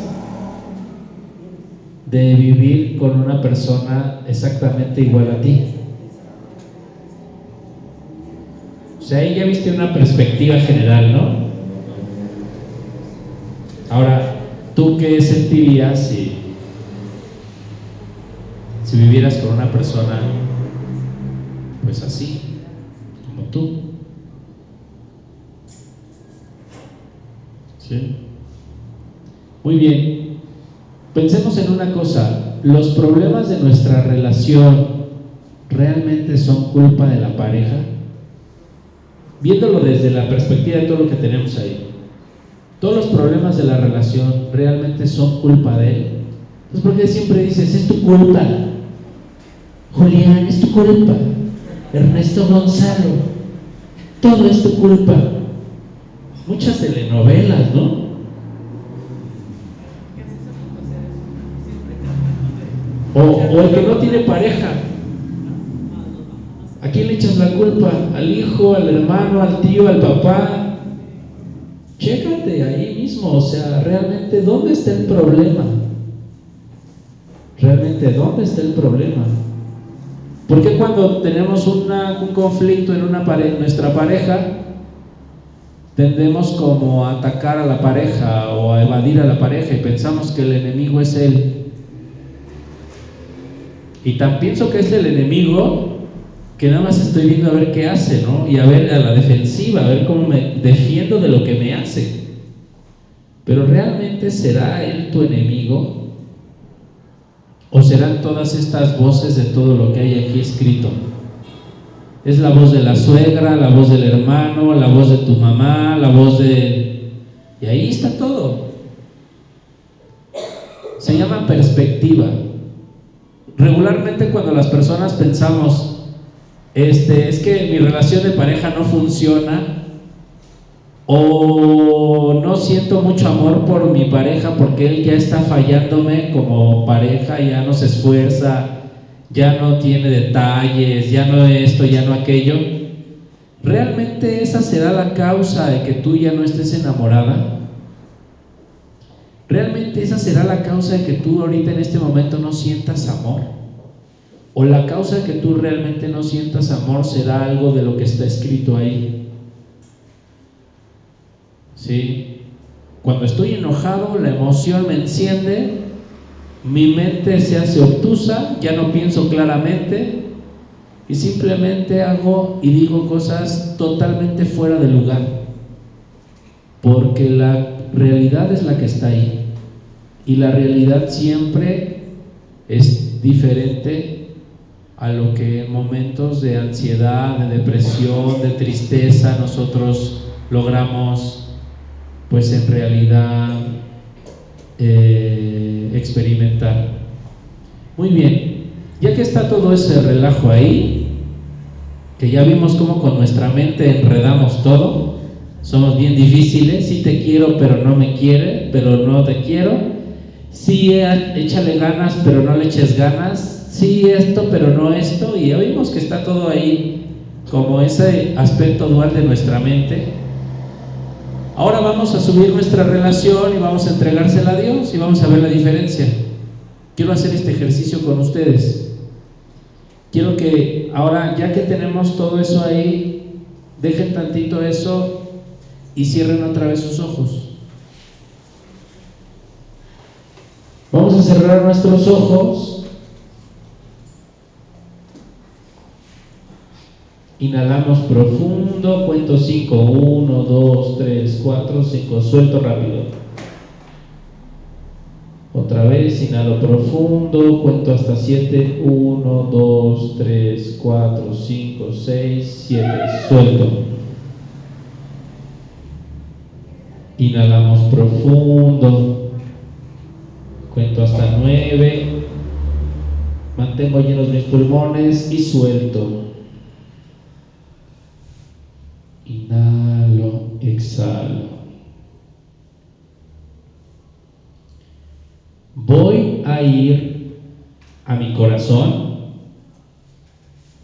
A: de vivir con una persona exactamente igual a ti? O sea, ahí ya viste una perspectiva general, ¿no? Ahora, ¿tú qué sentirías si, vivieras con una persona pues así, como tú? ¿Sí? Muy bien. Pensemos en una cosa, los problemas de nuestra relación realmente son culpa de la pareja? Viéndolo desde la perspectiva de todo lo que tenemos ahí. Todos los problemas de la relación realmente son culpa de él. Entonces, ¿por qué siempre dices, es tu culpa? Julián, es tu culpa. Ernesto Gonzalo, todo es tu culpa. Muchas telenovelas, ¿no? O, el que no tiene pareja. ¿A quién le echas la culpa? ¿Al hijo, al hermano, al tío, al papá? Chécate ahí mismo, o sea, realmente, ¿dónde está el problema? Realmente, ¿dónde está el problema? ¿Por qué cuando tenemos una- un conflicto en una pare- nuestra pareja, tendemos como a atacar a la pareja o a evadir a la pareja y pensamos que el enemigo es él? Y tan pienso que es el enemigo que nada más estoy viendo a ver qué hace, ¿no? Y a ver a la defensiva, a ver cómo me defiendo de lo que me hace. Pero realmente será él tu enemigo o serán todas estas voces de todo lo que hay aquí escrito. Es la voz de la suegra, la voz del hermano, la voz de tu mamá, la voz de... Y ahí está todo. Se llama perspectiva. Regularmente cuando las personas pensamos, este, es que mi relación de pareja no funciona, o no siento mucho amor por mi pareja porque él ya está fallándome como pareja, ya no se esfuerza, ya no tiene detalles, ya no esto, ya no aquello. ¿Realmente esa será la causa de que tú ya no estés enamorada? ¿Realmente esa será la causa de que tú ahorita en este momento no sientas amor? ¿O la causa de que tú realmente no sientas amor será algo de lo que está escrito ahí? ¿Sí? Cuando estoy enojado, la emoción me enciende, mi mente se hace obtusa, ya no pienso claramente y simplemente hago y digo cosas totalmente fuera de lugar, porque la realidad es la que está ahí y la realidad siempre es diferente a lo que en momentos de ansiedad, de depresión, de tristeza nosotros logramos pues en realidad eh, experimentar. Muy bien, ya que está todo ese relajo ahí, que ya vimos cómo con nuestra mente enredamos todo, somos bien difíciles, sí te quiero pero no me quiere, pero no te quiero, sí échale ganas pero no le eches ganas, sí esto pero no esto, y ya vimos que está todo ahí como ese aspecto dual de nuestra mente Ahora vamos a subir nuestra relación y vamos a entregársela a Dios y vamos a ver la diferencia. Quiero hacer este ejercicio con ustedes. Quiero que ahora, ya que tenemos todo eso ahí, dejen tantito eso y cierren otra vez sus ojos. Vamos a cerrar nuestros ojos Inhalamos profundo, cuento 5, 1, 2, 3, 4, 5, suelto rápido. Otra vez, inhalo profundo, cuento hasta 7, 1, 2, 3, 4, 5, 6, 7, suelto. Inhalamos profundo, cuento hasta 9, mantengo llenos mis pulmones y suelto. Inhalo, exhalo. Voy a ir a mi corazón.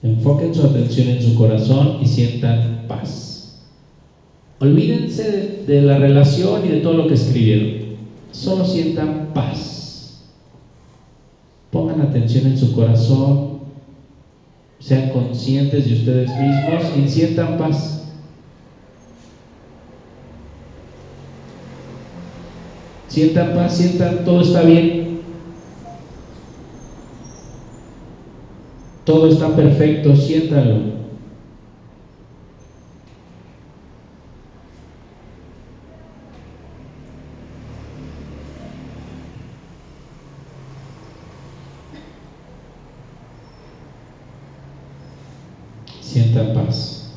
A: Enfoquen su atención en su corazón y sientan paz. Olvídense de, la relación y de todo lo que escribieron. Solo sientan paz. Pongan atención en su corazón. Sean conscientes de ustedes mismos y sientan paz. Sientan paz, sientan, todo está bien. Todo está perfecto, siéntanlo. Sientan paz.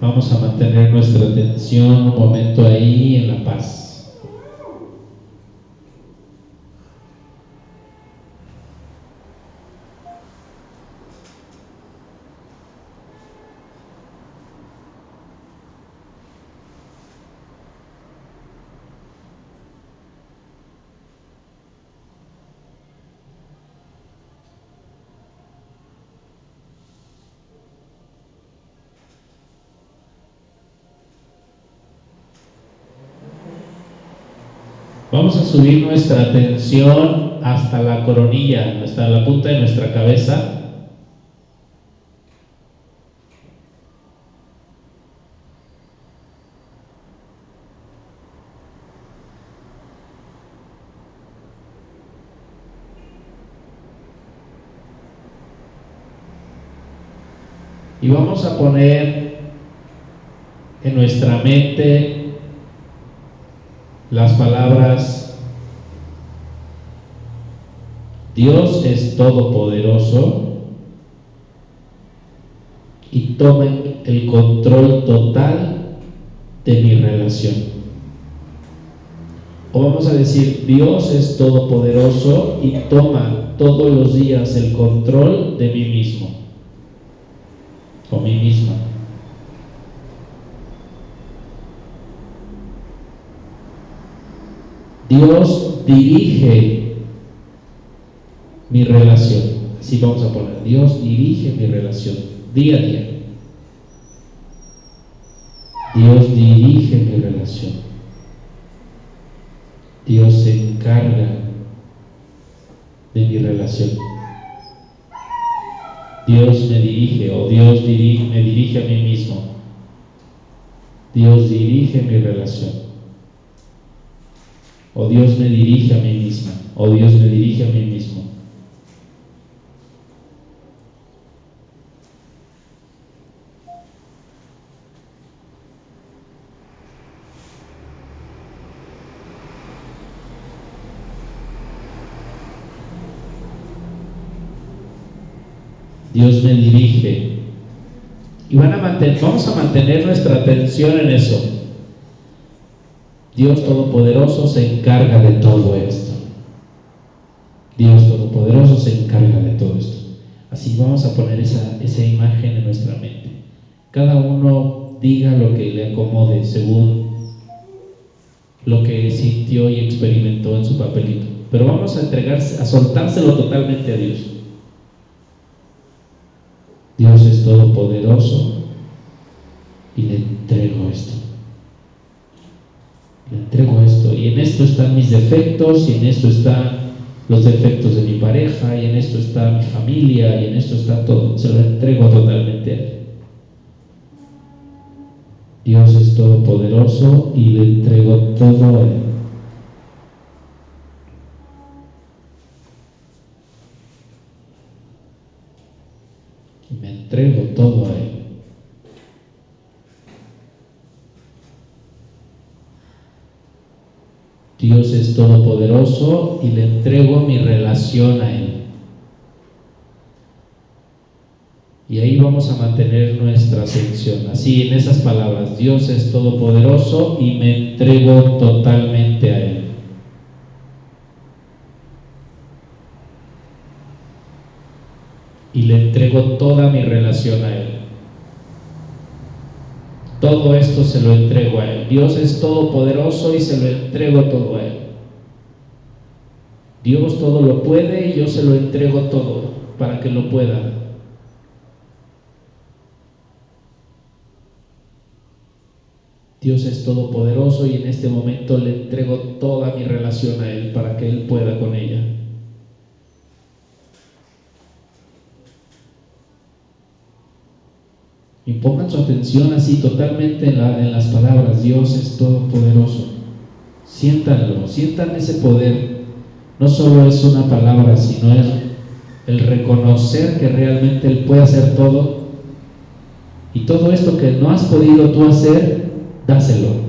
A: Vamos a mantener nuestra atención un momento ahí en la paz. Vamos a subir nuestra atención hasta la coronilla, hasta la punta de nuestra cabeza. Y vamos a poner en nuestra mente las palabras Dios es todopoderoso y tomen el control total de mi relación. O vamos a decir, Dios es todopoderoso y toma todos los días el control de mí mismo o mí misma. Dios dirige mi relación. Así vamos a poner, Dios dirige mi relación día a día. Dios dirige mi relación. Dios se encarga de mi relación. Dios me dirige o Dios me dirige a mí mismo. Dios dirige mi relación. O Dios me dirige a mí misma. O Dios me dirige a mí mismo. Dios me dirige. Y van a mantener, vamos a mantener nuestra atención en eso. Dios Todopoderoso se encarga de todo esto. Dios Todopoderoso se encarga de todo esto. Así vamos a poner esa, esa imagen en nuestra mente. Cada uno diga lo que le acomode según lo que sintió y experimentó en su papelito. Pero vamos a entregarse, a soltárselo totalmente a Dios. Dios es todopoderoso y le entrego esto. Le entrego esto y en esto están mis defectos y en esto están los defectos de mi pareja y en esto está mi familia y en esto está todo. Se lo entrego totalmente a Él. Dios es todopoderoso y le entrego todo a Él. Entrego todo a Él. Dios es todopoderoso y le entrego mi relación a Él. Y ahí vamos a mantener nuestra sección, así en esas palabras, Dios es todopoderoso y me entrego totalmente a Él. Y le entrego toda mi relación a Él. Todo esto se lo entrego a Él. Dios es todopoderoso y se lo entrego todo a Él. Dios todo lo puede y yo se lo entrego todo para que lo pueda. Dios es todopoderoso y en este momento le entrego toda mi relación a Él para que Él pueda con ella. Y pongan su atención así totalmente en, las palabras, Dios es todopoderoso. Siéntanlo, sientan ese poder. No solo es una palabra, sino es el reconocer que realmente Él puede hacer todo. Y todo esto que no has podido tú hacer, dáselo.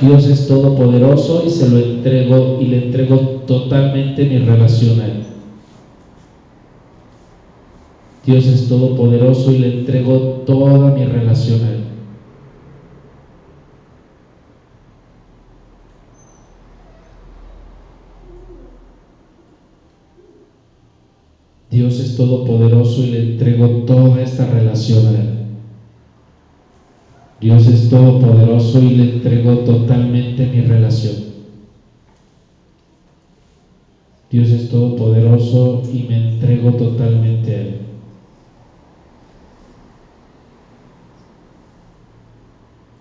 A: Dios es todopoderoso y se lo entrego y le entrego totalmente mi relación a Él. Dios es todopoderoso y le entrego toda mi relación a Él. Dios es todopoderoso y le entrego toda esta relación a Él. Dios es todopoderoso y le entrego totalmente mi relación. Dios es todopoderoso y me entrego totalmente a Él.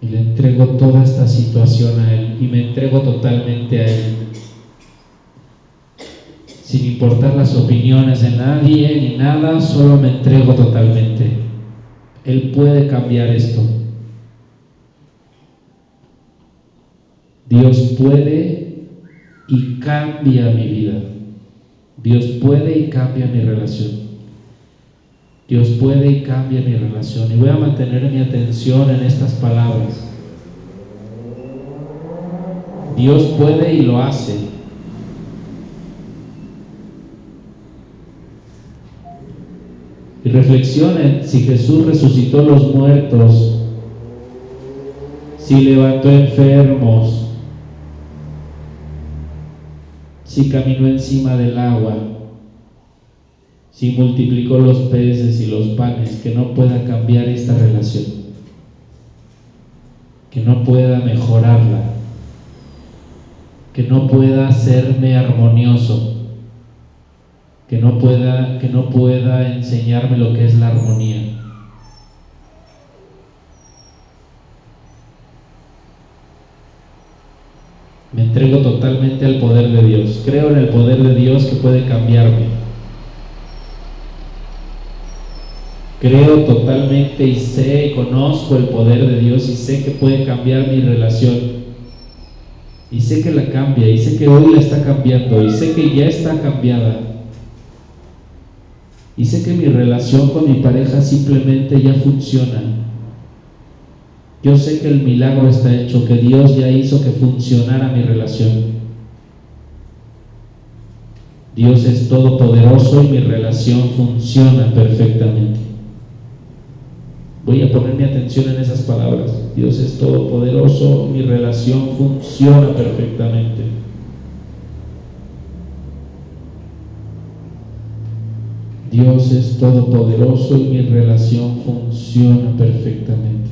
A: Y le entrego toda esta situación a Él y me entrego totalmente a Él. Sin importar las opiniones de nadie ni nada, solo me entrego totalmente. Él puede cambiar esto. Dios puede y cambia mi vida. Dios puede y cambia mi relación. Dios puede y cambia mi relación. Y voy a mantener mi atención en estas palabras. Dios puede y lo hace. Y reflexionen si Jesús resucitó los muertos, si levantó enfermos, si caminó encima del agua, si multiplicó los peces y los panes, que no pueda cambiar esta relación, que no pueda mejorarla, que no pueda hacerme armonioso, que no pueda, que no pueda enseñarme lo que es la armonía. Me entrego totalmente al poder de Dios. Creo en el poder de Dios que puede cambiarme. Creo totalmente y sé y conozco el poder de Dios y sé que puede cambiar mi relación. Y sé que la cambia y sé que hoy la está cambiando y sé que ya está cambiada. Y sé que mi relación con mi pareja simplemente ya funciona. Yo sé que el milagro está hecho, que Dios ya hizo que funcionara mi relación. Dios es todopoderoso y mi relación funciona perfectamente. Voy a poner mi atención en esas palabras. Dios es todopoderoso, mi relación funciona perfectamente. Dios es todopoderoso y mi relación funciona perfectamente.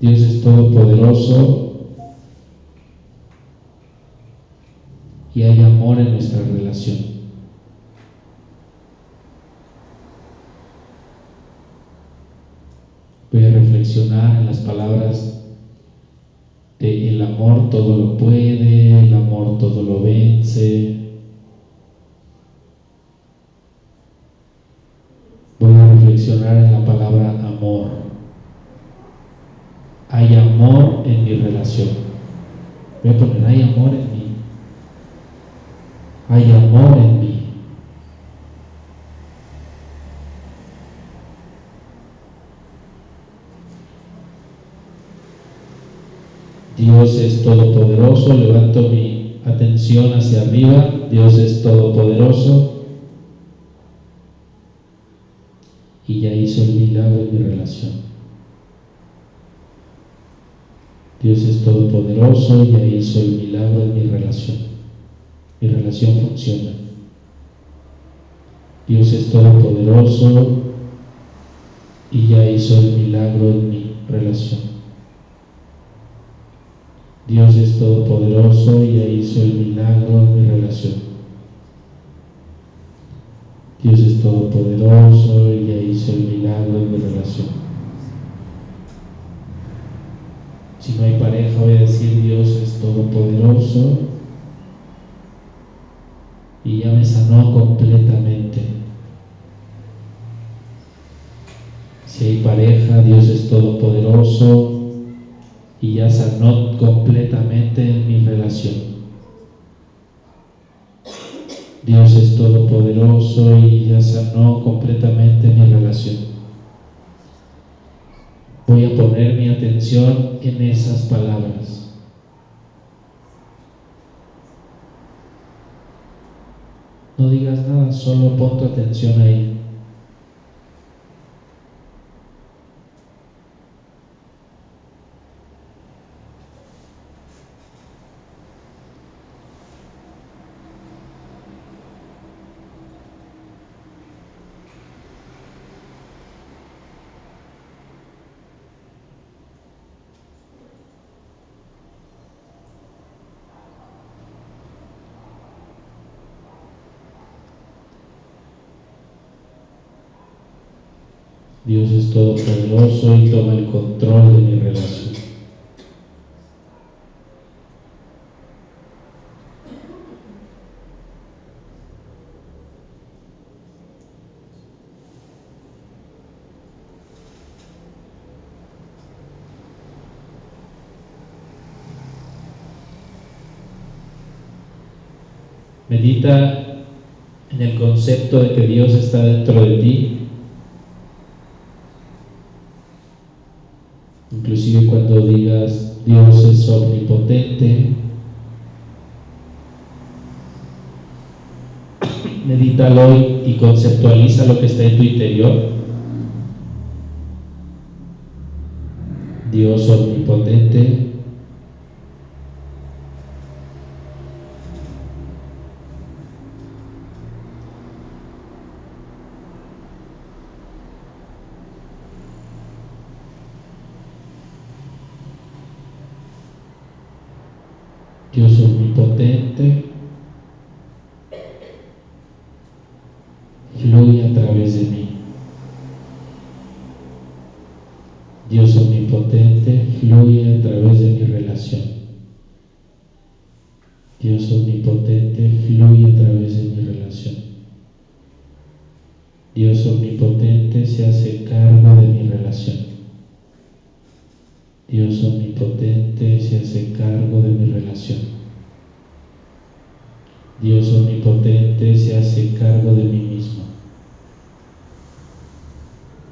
A: Dios es todopoderoso y hay amor en nuestra relación. Voy a reflexionar en las palabras de el amor todo lo puede, el amor todo lo vence. Voy a reflexionar en la palabra amor. Hay amor en mi relación. Voy a poner, hay amor en mí. Hay amor en mí. Dios es todopoderoso, levanto mi atención hacia arriba, Dios es todopoderoso y ya hizo el milagro en mi relación. Dios es todopoderoso y ya hizo el milagro en mi relación. Mi relación funciona. Dios es todopoderoso y ya hizo el milagro en mi relación. Dios es todopoderoso y ya hizo el milagro en mi relación. Dios es todopoderoso y ya hizo el milagro en mi relación. Si no hay pareja, voy a decir Dios es todopoderoso y ya me sanó completamente. Si hay pareja, Dios es todopoderoso y ya sanó completamente en mi relación. Dios es todopoderoso y ya sanó completamente mi relación. Voy a poner mi atención en esas palabras. No digas nada, solo pon tu atención ahí. Dios es todopoderoso y toma el control de mi relación. Medita en el concepto de que Dios está dentro de ti. Inclusive cuando digas Dios es omnipotente, medítalo y conceptualiza lo que está en tu interior. Dios omnipotente, omnipotente se hace cargo de mí mismo.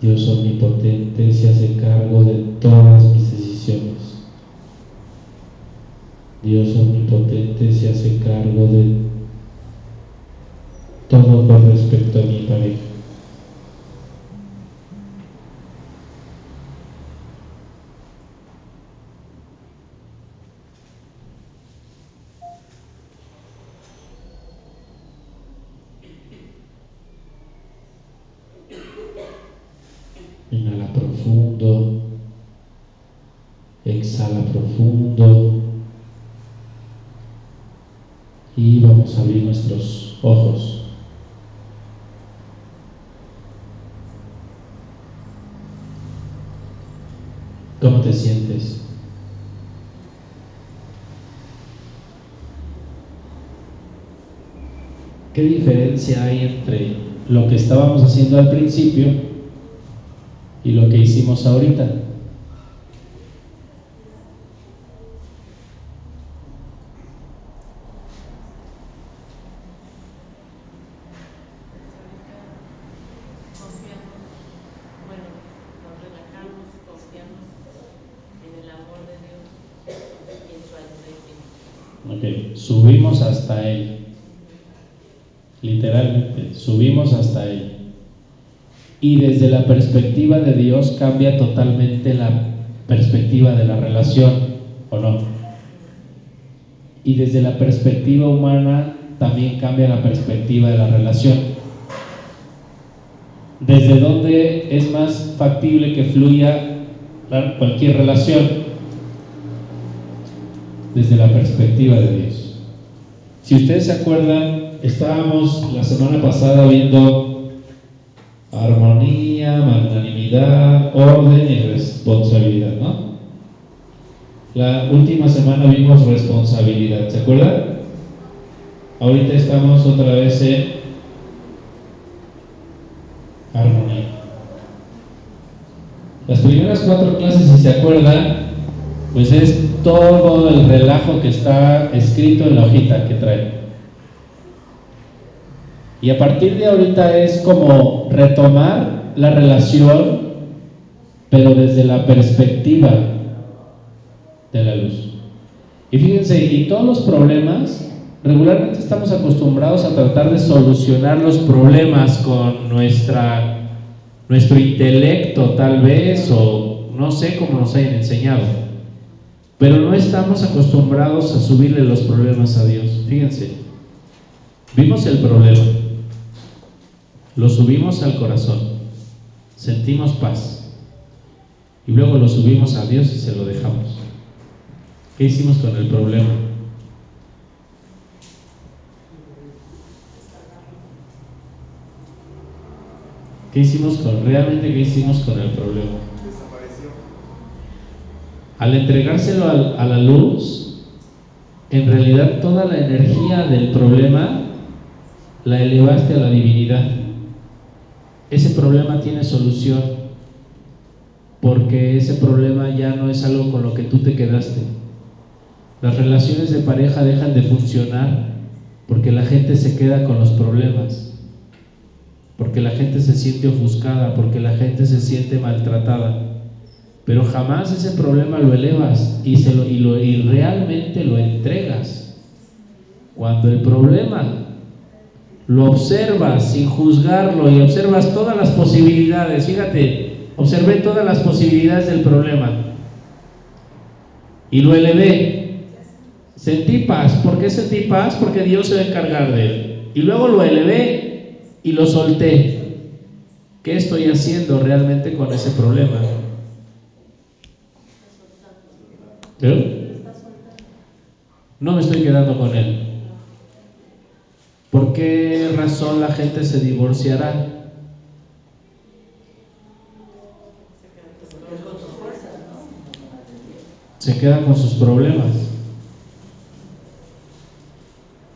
A: Dios omnipotente se hace cargo de todas mis decisiones. Dios omnipotente se hace cargo de todo con respecto a mi pareja. Inhala profundo. Exhala profundo. Y vamos a abrir nuestros ojos. ¿Cómo te sientes? ¿Qué diferencia hay entre lo que estábamos haciendo al principio y lo que hicimos ahorita?
C: Pues ahorita confiamos, bueno, nos relajamos, confiamos en el amor de Dios y en su ayuda infinita.
A: Ok, subimos hasta Él. Literalmente, subimos hasta Él. Y desde la perspectiva de Dios cambia totalmente la perspectiva de la relación, ¿o no? Y desde la perspectiva humana también cambia la perspectiva de la relación. ¿Desde dónde es más factible que fluya cualquier relación? Desde la perspectiva de Dios. Si ustedes se acuerdan, estábamos la semana pasada viendo armonía, magnanimidad, orden y responsabilidad, ¿no? La última semana vimos responsabilidad, ¿se acuerdan? Ahorita estamos otra vez en armonía. Las primeras cuatro clases, si se acuerdan, pues es todo el relajo que está escrito en la hojita que trae. Y a partir de ahorita es como retomar la relación, pero desde la perspectiva de la luz. Y fíjense, y todos los problemas, regularmente estamos acostumbrados a tratar de solucionar los problemas con nuestra, nuestro intelecto tal vez, o no sé cómo nos hayan enseñado. Pero no estamos acostumbrados a subirle los problemas a Dios. Fíjense, vimos el problema, lo subimos al corazón, sentimos paz, y luego lo subimos a Dios y se lo dejamos. ¿Qué hicimos con el problema? ¿Qué hicimos con realmente qué hicimos con el problema?
B: Desapareció.
A: Al entregárselo al- a, la luz, en realidad toda la energía del problema la elevaste a la divinidad. Ese problema tiene solución porque ese problema ya no es algo con lo que tú te quedaste. Las relaciones de pareja dejan de funcionar porque la gente se queda con los problemas. porque la gente se siente ofuscada, porque la gente se siente maltratada. Pero jamás ese problema lo elevas y, se lo, y, lo, y realmente lo entregas. Cuando el problema lo observas sin juzgarlo y observas todas las posibilidades, fíjate, observé todas las posibilidades del problema y lo elevé. Sentí paz. ¿Por qué sentí paz? Porque Dios se va a encargar de él. Y luego lo elevé y lo solté. ¿Qué estoy haciendo realmente con ese problema? No me estoy quedando con él. ¿Por qué razón la gente se divorciará? Se queda con sus problemas.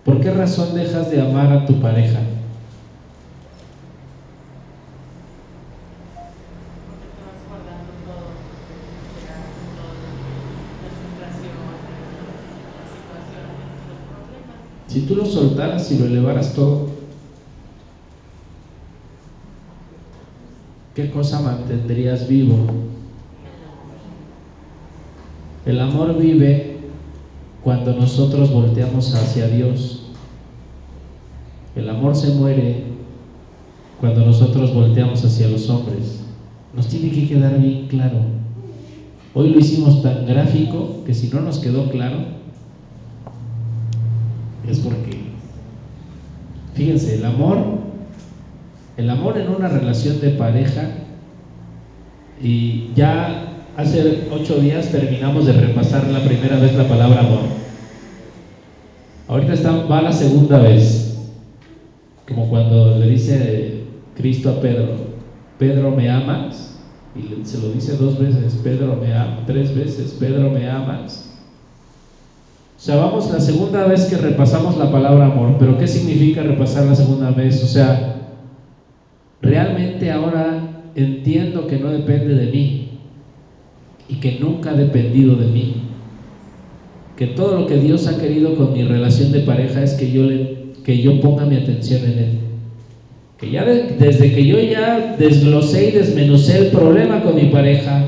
A: ¿Por qué razón dejas de amar a tu pareja? Si tú lo soltaras y lo elevaras todo, ¿qué cosa mantendrías vivo? El amor vive cuando nosotros volteamos hacia Dios. El amor se muere cuando nosotros volteamos hacia los hombres. Nos tiene que quedar bien claro. Hoy lo hicimos tan gráfico que si no nos quedó claro, es porque, fíjense, el amor, el amor en una relación de pareja, y ya hace ocho días terminamos de repasar la primera vez la palabra amor. Ahorita está, va la segunda vez, como cuando le dice Cristo a Pedro, Pedro me amas, y se lo dice dos veces, Pedro me ama, tres veces, Pedro me amas. O sea, vamos la segunda vez que repasamos la palabra amor, pero ¿qué significa repasar la segunda vez? O sea, realmente ahora entiendo que no depende de mí y que nunca ha dependido de mí. Que todo lo que Dios ha querido con mi relación de pareja es que yo, le, que yo ponga mi atención en Él. Que ya desde que yo ya desglosé y desmenucé el problema con mi pareja,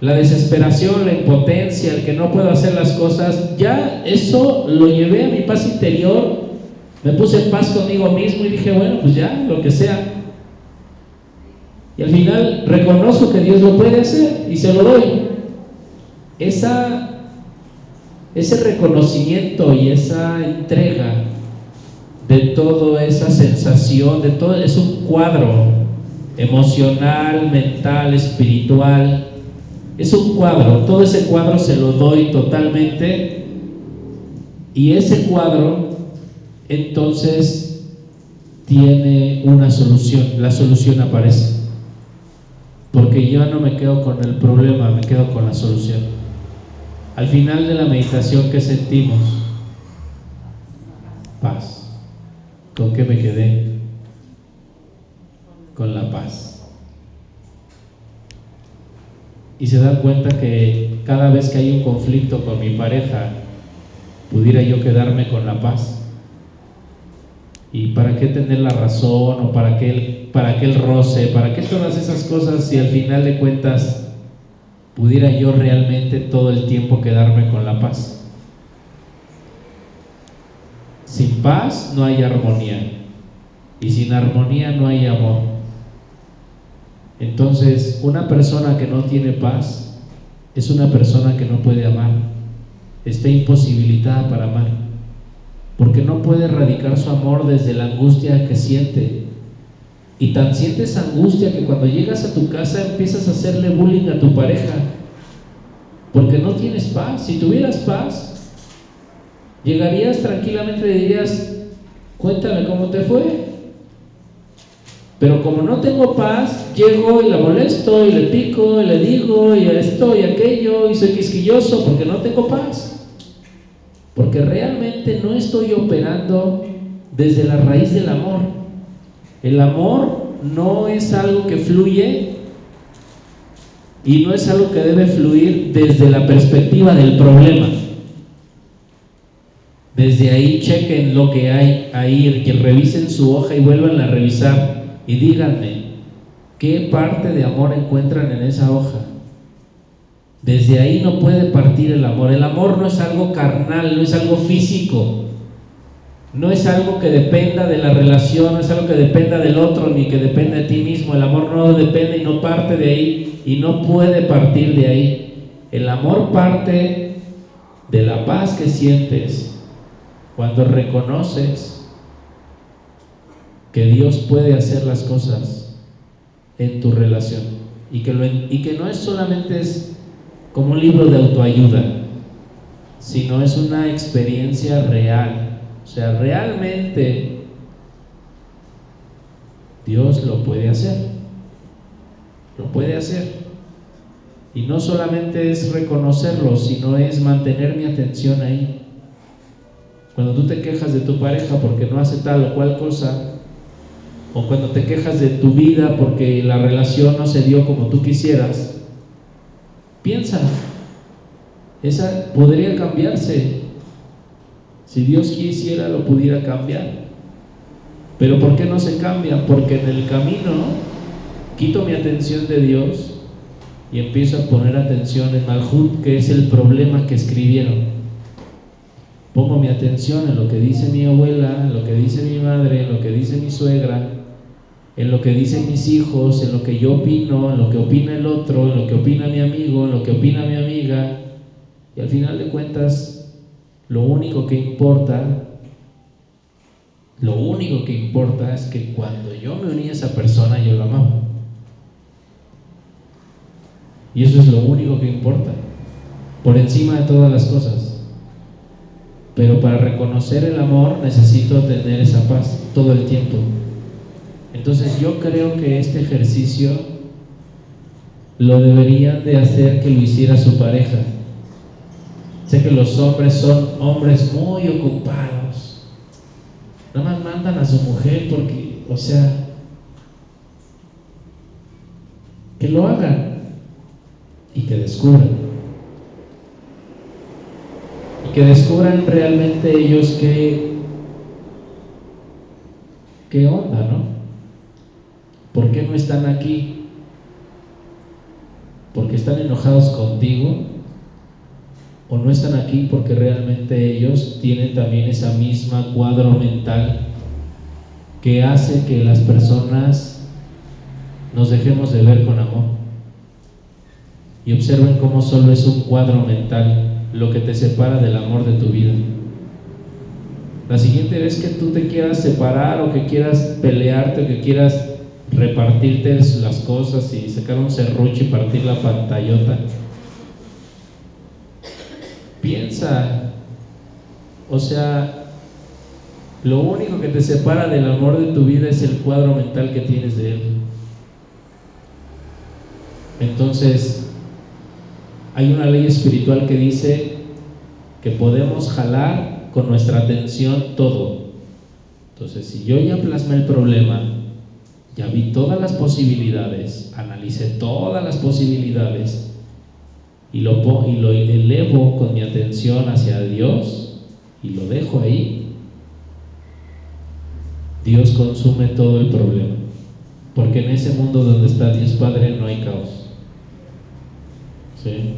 A: la desesperación, la impotencia, el que no puedo hacer las cosas, ya eso lo llevé a mi paz interior, me puse en paz conmigo mismo y dije, bueno, pues ya, lo que sea. Y al final reconozco que Dios lo puede hacer y se lo doy. Esa, ese reconocimiento y esa entrega de toda esa sensación, de todo, es un cuadro emocional, mental, espiritual, es un cuadro, todo ese cuadro se lo doy totalmente y ese cuadro entonces tiene una solución, la solución aparece. Porque yo no me quedo con el problema, me quedo con la solución. Al final de la meditación que sentimos, paz. ¿Con qué me quedé? Con la paz y se dan cuenta que cada vez que hay un conflicto con mi pareja, pudiera yo quedarme con la paz. ¿Y para qué tener la razón o para qué para qué el roce? ¿Para qué todas esas cosas si al final de cuentas pudiera yo realmente todo el tiempo quedarme con la paz? Sin paz no hay armonía y sin armonía no hay amor. Entonces, una persona que no tiene paz es una persona que no puede amar, está imposibilitada para amar, porque no puede erradicar su amor desde la angustia que siente. Y tan sientes angustia que cuando llegas a tu casa empiezas a hacerle bullying a tu pareja, porque no tienes paz. Si tuvieras paz, llegarías tranquilamente y dirías, cuéntame cómo te fue, pero como no tengo paz, llego y la molesto y le pico y le digo y esto y aquello y soy quisquilloso porque no tengo paz. Porque realmente no estoy operando desde la raíz del amor. El amor no es algo que fluye y no es algo que debe fluir desde la perspectiva del problema. Desde ahí chequen lo que hay ahí, que revisen su hoja y vuelvan a revisar y díganme qué parte de amor encuentran en esa hoja. Desde ahí no puede partir el amor. El amor no es algo carnal, no es algo físico. No es algo que dependa de la relación, no es algo que dependa del otro, ni que dependa de ti mismo. El amor no depende y no parte de ahí y no puede partir de ahí. El amor parte de la paz que sientes cuando reconoces que Dios puede hacer las cosas en tu relación y que, no es solamente es como un libro de autoayuda, sino es una experiencia real. O sea, realmente Dios lo puede hacer. Lo puede hacer. Y no solamente es reconocerlo, sino es mantener mi atención ahí. Cuando tú te quejas de tu pareja porque no hace tal o cual cosa, o cuando te quejas de tu vida porque la relación no se dio como tú quisieras, piensa, esa podría cambiarse. Si Dios quisiera, lo pudiera cambiar. Pero ¿por qué no se cambia? Porque en el camino quito mi atención de Dios y empiezo a poner atención en Malhut, que es el problema que escribieron pongo mi atención en lo que dice mi abuela, en lo que dice mi madre, en lo que dice mi suegra, en lo que dicen mis hijos, en lo que yo opino, en lo que opina el otro, en lo que opina mi amigo, en lo que opina mi amiga. Y al final de cuentas, lo único que importa, lo único que importa es que cuando yo me uní a esa persona, yo la amaba. Y eso es lo único que importa, por encima de todas las cosas. Pero para reconocer el amor necesito tener esa paz todo el tiempo. Entonces yo creo que este ejercicio lo deberían de hacer que lo hiciera su pareja. Sé que los hombres son hombres muy ocupados. Nada más mandan a su mujer porque, o sea, que lo hagan y que descubran que descubran realmente ellos qué, qué onda, ¿no? ¿Por qué no están aquí? ¿Porque están enojados contigo? ¿O no están aquí porque realmente ellos tienen también esa misma cuadro mental que hace que las personas nos dejemos de ver con amor? Y observen cómo solo es un cuadro mental lo que te separa del amor de tu vida. La siguiente vez que tú te quieras separar o que quieras pelearte o que quieras repartirte las cosas y sacar un serrucho y partir la pantallota, piensa, o sea, lo único que te separa del amor de tu vida es el cuadro mental que tienes de él. Entonces, hay una ley espiritual que dice que podemos jalar con nuestra atención todo. Entonces, si yo ya plasmé el problema, vi todas las posibilidades, analicé todas las posibilidades y lo, y lo elevo con mi atención hacia Dios y lo dejo ahí, Dios consume todo el problema. Porque en ese mundo donde está Dios Padre no hay caos. ¿Sí?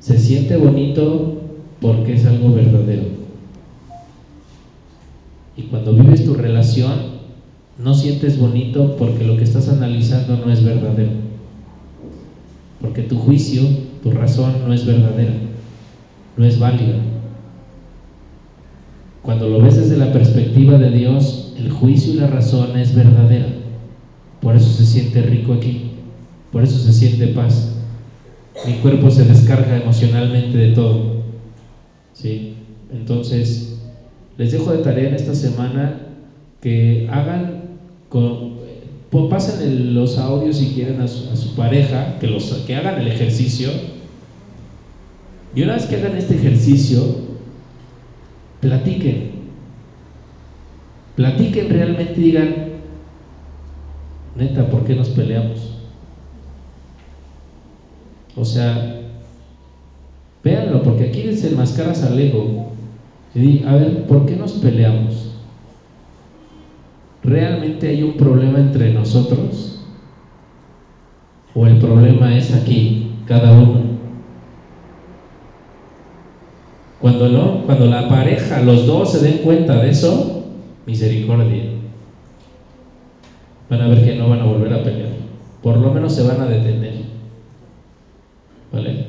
A: Se siente bonito porque es algo verdadero. Y cuando vives tu relación, no sientes bonito porque lo que estás analizando no es verdadero. Porque tu juicio, tu razón no es verdadera, no es válida. Cuando lo ves desde la perspectiva de Dios, el juicio y la razón es verdadera. Por eso se siente rico aquí, por eso se siente paz mi cuerpo se descarga emocionalmente de todo. ¿sí? Entonces, les dejo de tarea en esta semana que hagan, con, pasen los audios si quieren a su, pareja, que, los, que hagan el ejercicio. Y una vez que hagan este ejercicio, platiquen. Platiquen realmente, digan, neta, ¿por qué nos peleamos? O sea, véanlo, porque aquí desenmascaras al ego. Y a ver, ¿por qué nos peleamos? ¿Realmente hay un problema entre nosotros? ¿O el problema es aquí, cada uno? Cuando no, cuando la pareja, los dos se den cuenta de eso, misericordia. Van a ver que no van a volver a pelear. Por lo menos se van a detener. ¿Vale?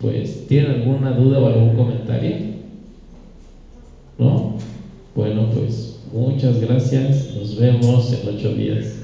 A: Pues, ¿tienen alguna duda o algún comentario? ¿No? Bueno, pues muchas gracias. Nos vemos en ocho días.